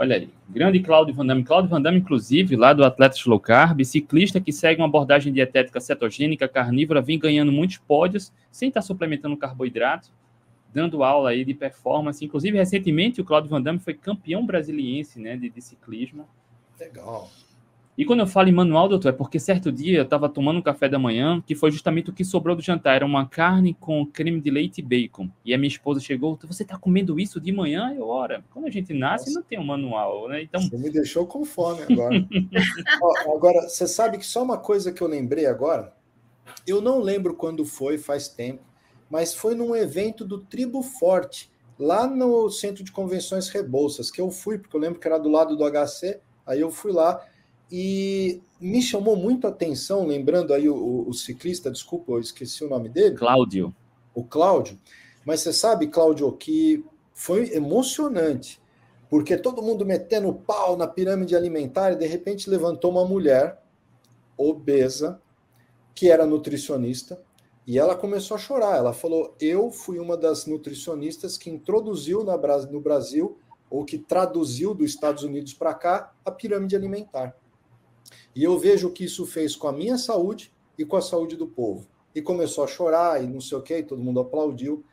Olha aí, grande Claudio Van Damme. Claudio Van Damme, inclusive, lá do Atletas Low Carb, ciclista que segue uma abordagem dietética cetogênica, carnívora, vem ganhando muitos pódios, sem estar suplementando carboidrato, dando aula aí de performance. Inclusive, recentemente, o Claudio Van Damme foi campeão brasiliense né, de, de ciclismo. Legal. E quando eu falo em manual, doutor, é porque certo dia eu estava tomando um café da manhã, que foi justamente o que sobrou do jantar. Era uma carne com creme de leite e bacon. E a minha esposa chegou, você está comendo isso de manhã? Eu, ora, quando a gente nasce, Nossa. não tem um manual, né? Então... Você me deixou com fome agora. Ó, agora, você sabe que só uma coisa que eu lembrei agora, eu não lembro quando foi, faz tempo, mas foi num evento do Tribo Forte, lá no Centro de Convenções Rebouças, que eu fui, porque eu lembro que era do lado do HC, aí eu fui lá, e me chamou muito a atenção, lembrando aí o, o, ciclista, desculpa, eu esqueci o nome dele. Cláudio. O Cláudio. Mas você sabe, Cláudio, que foi emocionante, porque todo mundo metendo pau na pirâmide alimentar e de repente levantou uma mulher obesa, que era nutricionista, e ela começou a chorar. Ela falou: Eu fui uma das nutricionistas que introduziu no Brasil, ou que traduziu dos Estados Unidos para cá, a pirâmide alimentar. E eu vejo o que isso fez com a minha saúde e com a saúde do povo. E começou a chorar e não sei o que, todo mundo aplaudiu.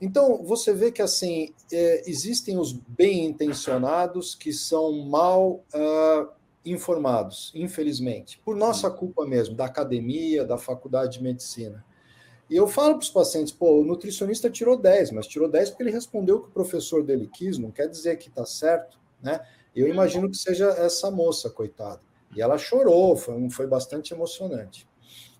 Então, você vê que assim é, existem os bem intencionados que são mal uh, informados, infelizmente, por nossa culpa mesmo, da academia, da faculdade de medicina. E eu falo para os pacientes, pô, o nutricionista tirou 10, mas tirou 10 porque ele respondeu o que o professor dele quis, não quer dizer que está certo, né? Eu imagino que seja essa moça, coitada. E ela chorou, foi, foi bastante emocionante.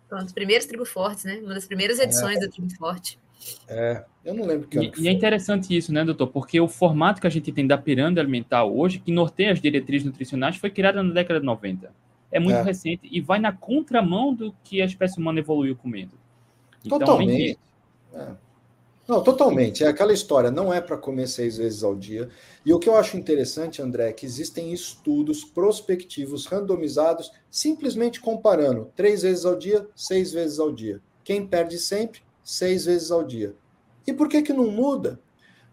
Pronto, primeiros Tribo Fortes, né? Uma das primeiras edições é. da Tribo Forte. É, eu não lembro que e, que e é interessante isso, né, doutor? Porque o formato que a gente tem da pirâmide alimentar hoje, que norteia as diretrizes nutricionais, foi criado na década de 90. É muito é. recente e vai na contramão do que a espécie humana evoluiu comendo. Então, totalmente. É. Não, totalmente. É aquela história, não é para comer seis vezes ao dia. E o que eu acho interessante, André, é que existem estudos prospectivos, randomizados, simplesmente comparando três vezes ao dia, seis vezes ao dia. Quem perde sempre? Seis vezes ao dia. E por que, que não muda?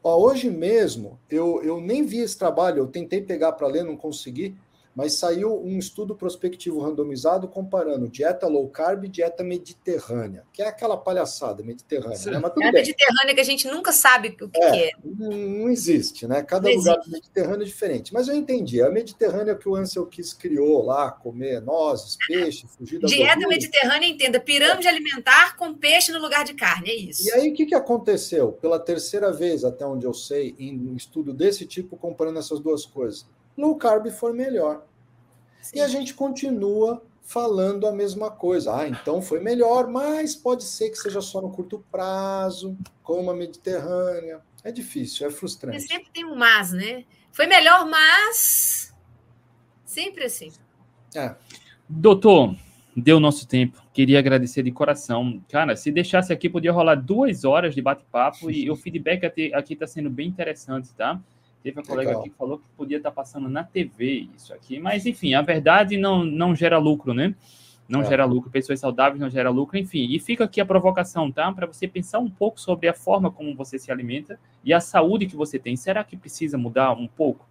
Ó, hoje mesmo, eu, eu nem vi esse trabalho, eu tentei pegar para ler, não consegui, mas saiu um estudo prospectivo randomizado comparando dieta low carb e dieta mediterrânea, que é aquela palhaçada mediterrânea. Né? É mediterrânea que a gente nunca sabe o que é. é. Não existe, né? Cada não lugar existe. do Mediterrâneo é diferente. Mas eu entendi. A Mediterrânea que o Ansel Kiss criou lá, comer nozes, peixe, fugir da Dieta gordura. mediterrânea, entenda, pirâmide é. alimentar com peixe no lugar de carne, é isso. E aí, o que, que aconteceu? Pela terceira vez, até onde eu sei, em um estudo desse tipo, comparando essas duas coisas. Low carb foi melhor. Sim. E a gente continua falando a mesma coisa. Ah, então foi melhor, mas pode ser que seja só no curto prazo, como a Mediterrânea. É difícil, é frustrante. E sempre tem um mas, né? Foi melhor, mas. Sempre assim. É. Doutor, deu nosso tempo. Queria agradecer de coração. Cara, se deixasse aqui, podia rolar duas horas de bate-papo e o feedback aqui está sendo bem interessante, tá? Teve um colega Legal. aqui que falou que podia estar passando na TV isso aqui, mas enfim, a verdade não, não gera lucro, né? Não é. gera lucro, pessoas saudáveis não gera lucro, enfim. E fica aqui a provocação, tá? Para você pensar um pouco sobre a forma como você se alimenta e a saúde que você tem. Será que precisa mudar um pouco?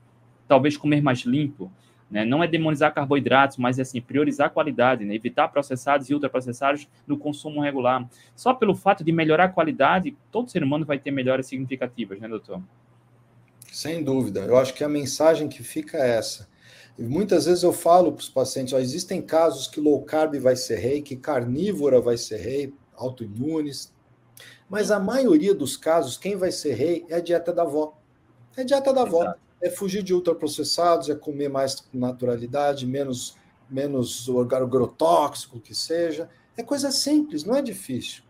Talvez comer mais limpo, né? Não é demonizar carboidratos, mas é assim, priorizar a qualidade, né? evitar processados e ultraprocessados no consumo regular. Só pelo fato de melhorar a qualidade, todo ser humano vai ter melhoras significativas, né, doutor? Sem dúvida. Eu acho que a mensagem que fica é essa. E muitas vezes eu falo para os pacientes: ó, existem casos que low carb vai ser rei, que carnívora vai ser rei, autoimunes. Mas a maioria dos casos, quem vai ser rei é a dieta da avó. É a dieta da avó. É fugir de ultraprocessados, é comer mais com naturalidade, menos, menos agrotóxico que seja. É coisa simples, não é difícil.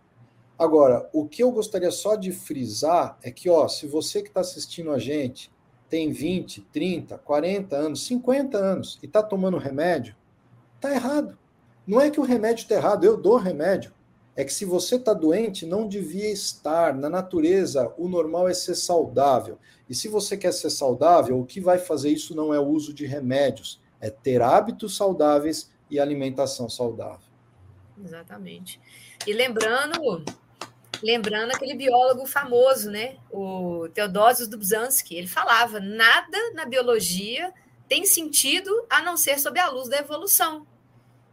Agora, o que eu gostaria só de frisar é que, ó, se você que está assistindo a gente tem 20, 30, 40 anos, 50 anos e está tomando remédio, tá errado. Não é que o remédio está errado, eu dou remédio. É que se você está doente, não devia estar. Na natureza, o normal é ser saudável. E se você quer ser saudável, o que vai fazer isso não é o uso de remédios, é ter hábitos saudáveis e alimentação saudável. Exatamente. E lembrando Lembrando aquele biólogo famoso, né? O Theodosius Dubzhansky, ele falava: nada na biologia tem sentido a não ser sob a luz da evolução.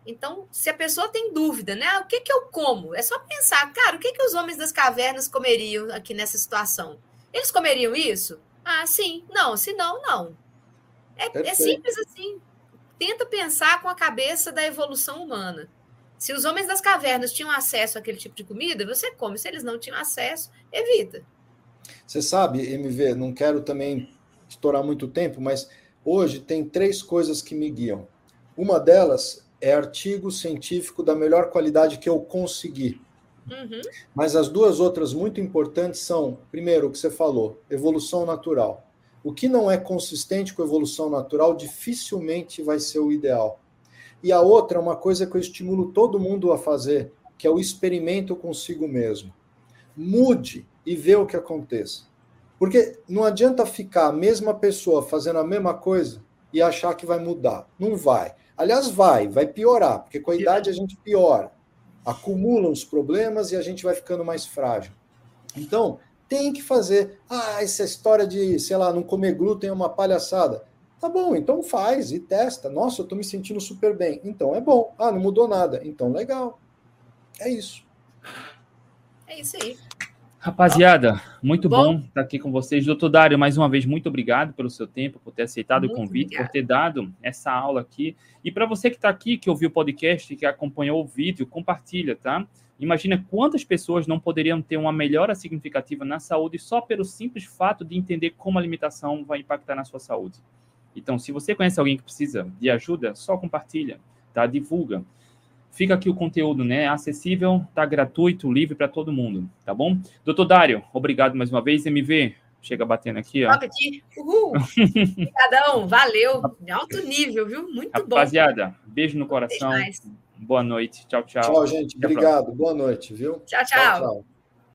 Então, se a pessoa tem dúvida, né? Ah, o que, que eu como? É só pensar, cara, o que, que os homens das cavernas comeriam aqui nessa situação? Eles comeriam isso? Ah, sim. Não, se não, não. É, é simples assim. Tenta pensar com a cabeça da evolução humana. Se os homens das cavernas tinham acesso àquele tipo de comida, você come. Se eles não tinham acesso, evita. Você sabe, MV, não quero também estourar muito tempo, mas hoje tem três coisas que me guiam. Uma delas é artigo científico da melhor qualidade que eu consegui. Uhum. Mas as duas outras muito importantes são, primeiro, o que você falou, evolução natural. O que não é consistente com evolução natural dificilmente vai ser o ideal. E a outra é uma coisa que eu estimulo todo mundo a fazer, que é o experimento consigo mesmo. Mude e vê o que aconteça. Porque não adianta ficar a mesma pessoa fazendo a mesma coisa e achar que vai mudar. Não vai. Aliás, vai, vai piorar, porque com a idade a gente piora. Acumulam os problemas e a gente vai ficando mais frágil. Então, tem que fazer. Ah, essa história de, sei lá, não comer glúten é uma palhaçada. Tá bom, então faz e testa. Nossa, eu estou me sentindo super bem. Então é bom. Ah, não mudou nada. Então legal. É isso. É isso aí. Rapaziada, muito bom. bom estar aqui com vocês. Doutor Dário, mais uma vez, muito obrigado pelo seu tempo, por ter aceitado muito o convite, obrigado. por ter dado essa aula aqui. E para você que está aqui, que ouviu o podcast, que acompanhou o vídeo, compartilha, tá? Imagina quantas pessoas não poderiam ter uma melhora significativa na saúde só pelo simples fato de entender como a alimentação vai impactar na sua saúde. Então, se você conhece alguém que precisa de ajuda, só compartilha, tá? Divulga. Fica aqui o conteúdo, né? Acessível, tá gratuito, livre para todo mundo, tá bom? Doutor Dário, obrigado mais uma vez. MV, chega batendo aqui, ó. Toca aqui. Uhul. Obrigadão, valeu. Alto nível, viu? Muito Rapaziada, bom. Rapaziada, beijo no coração. Boa noite. Tchau, tchau. Tchau, gente. Até Obrigado. Boa noite, viu? tchau. tchau, tchau.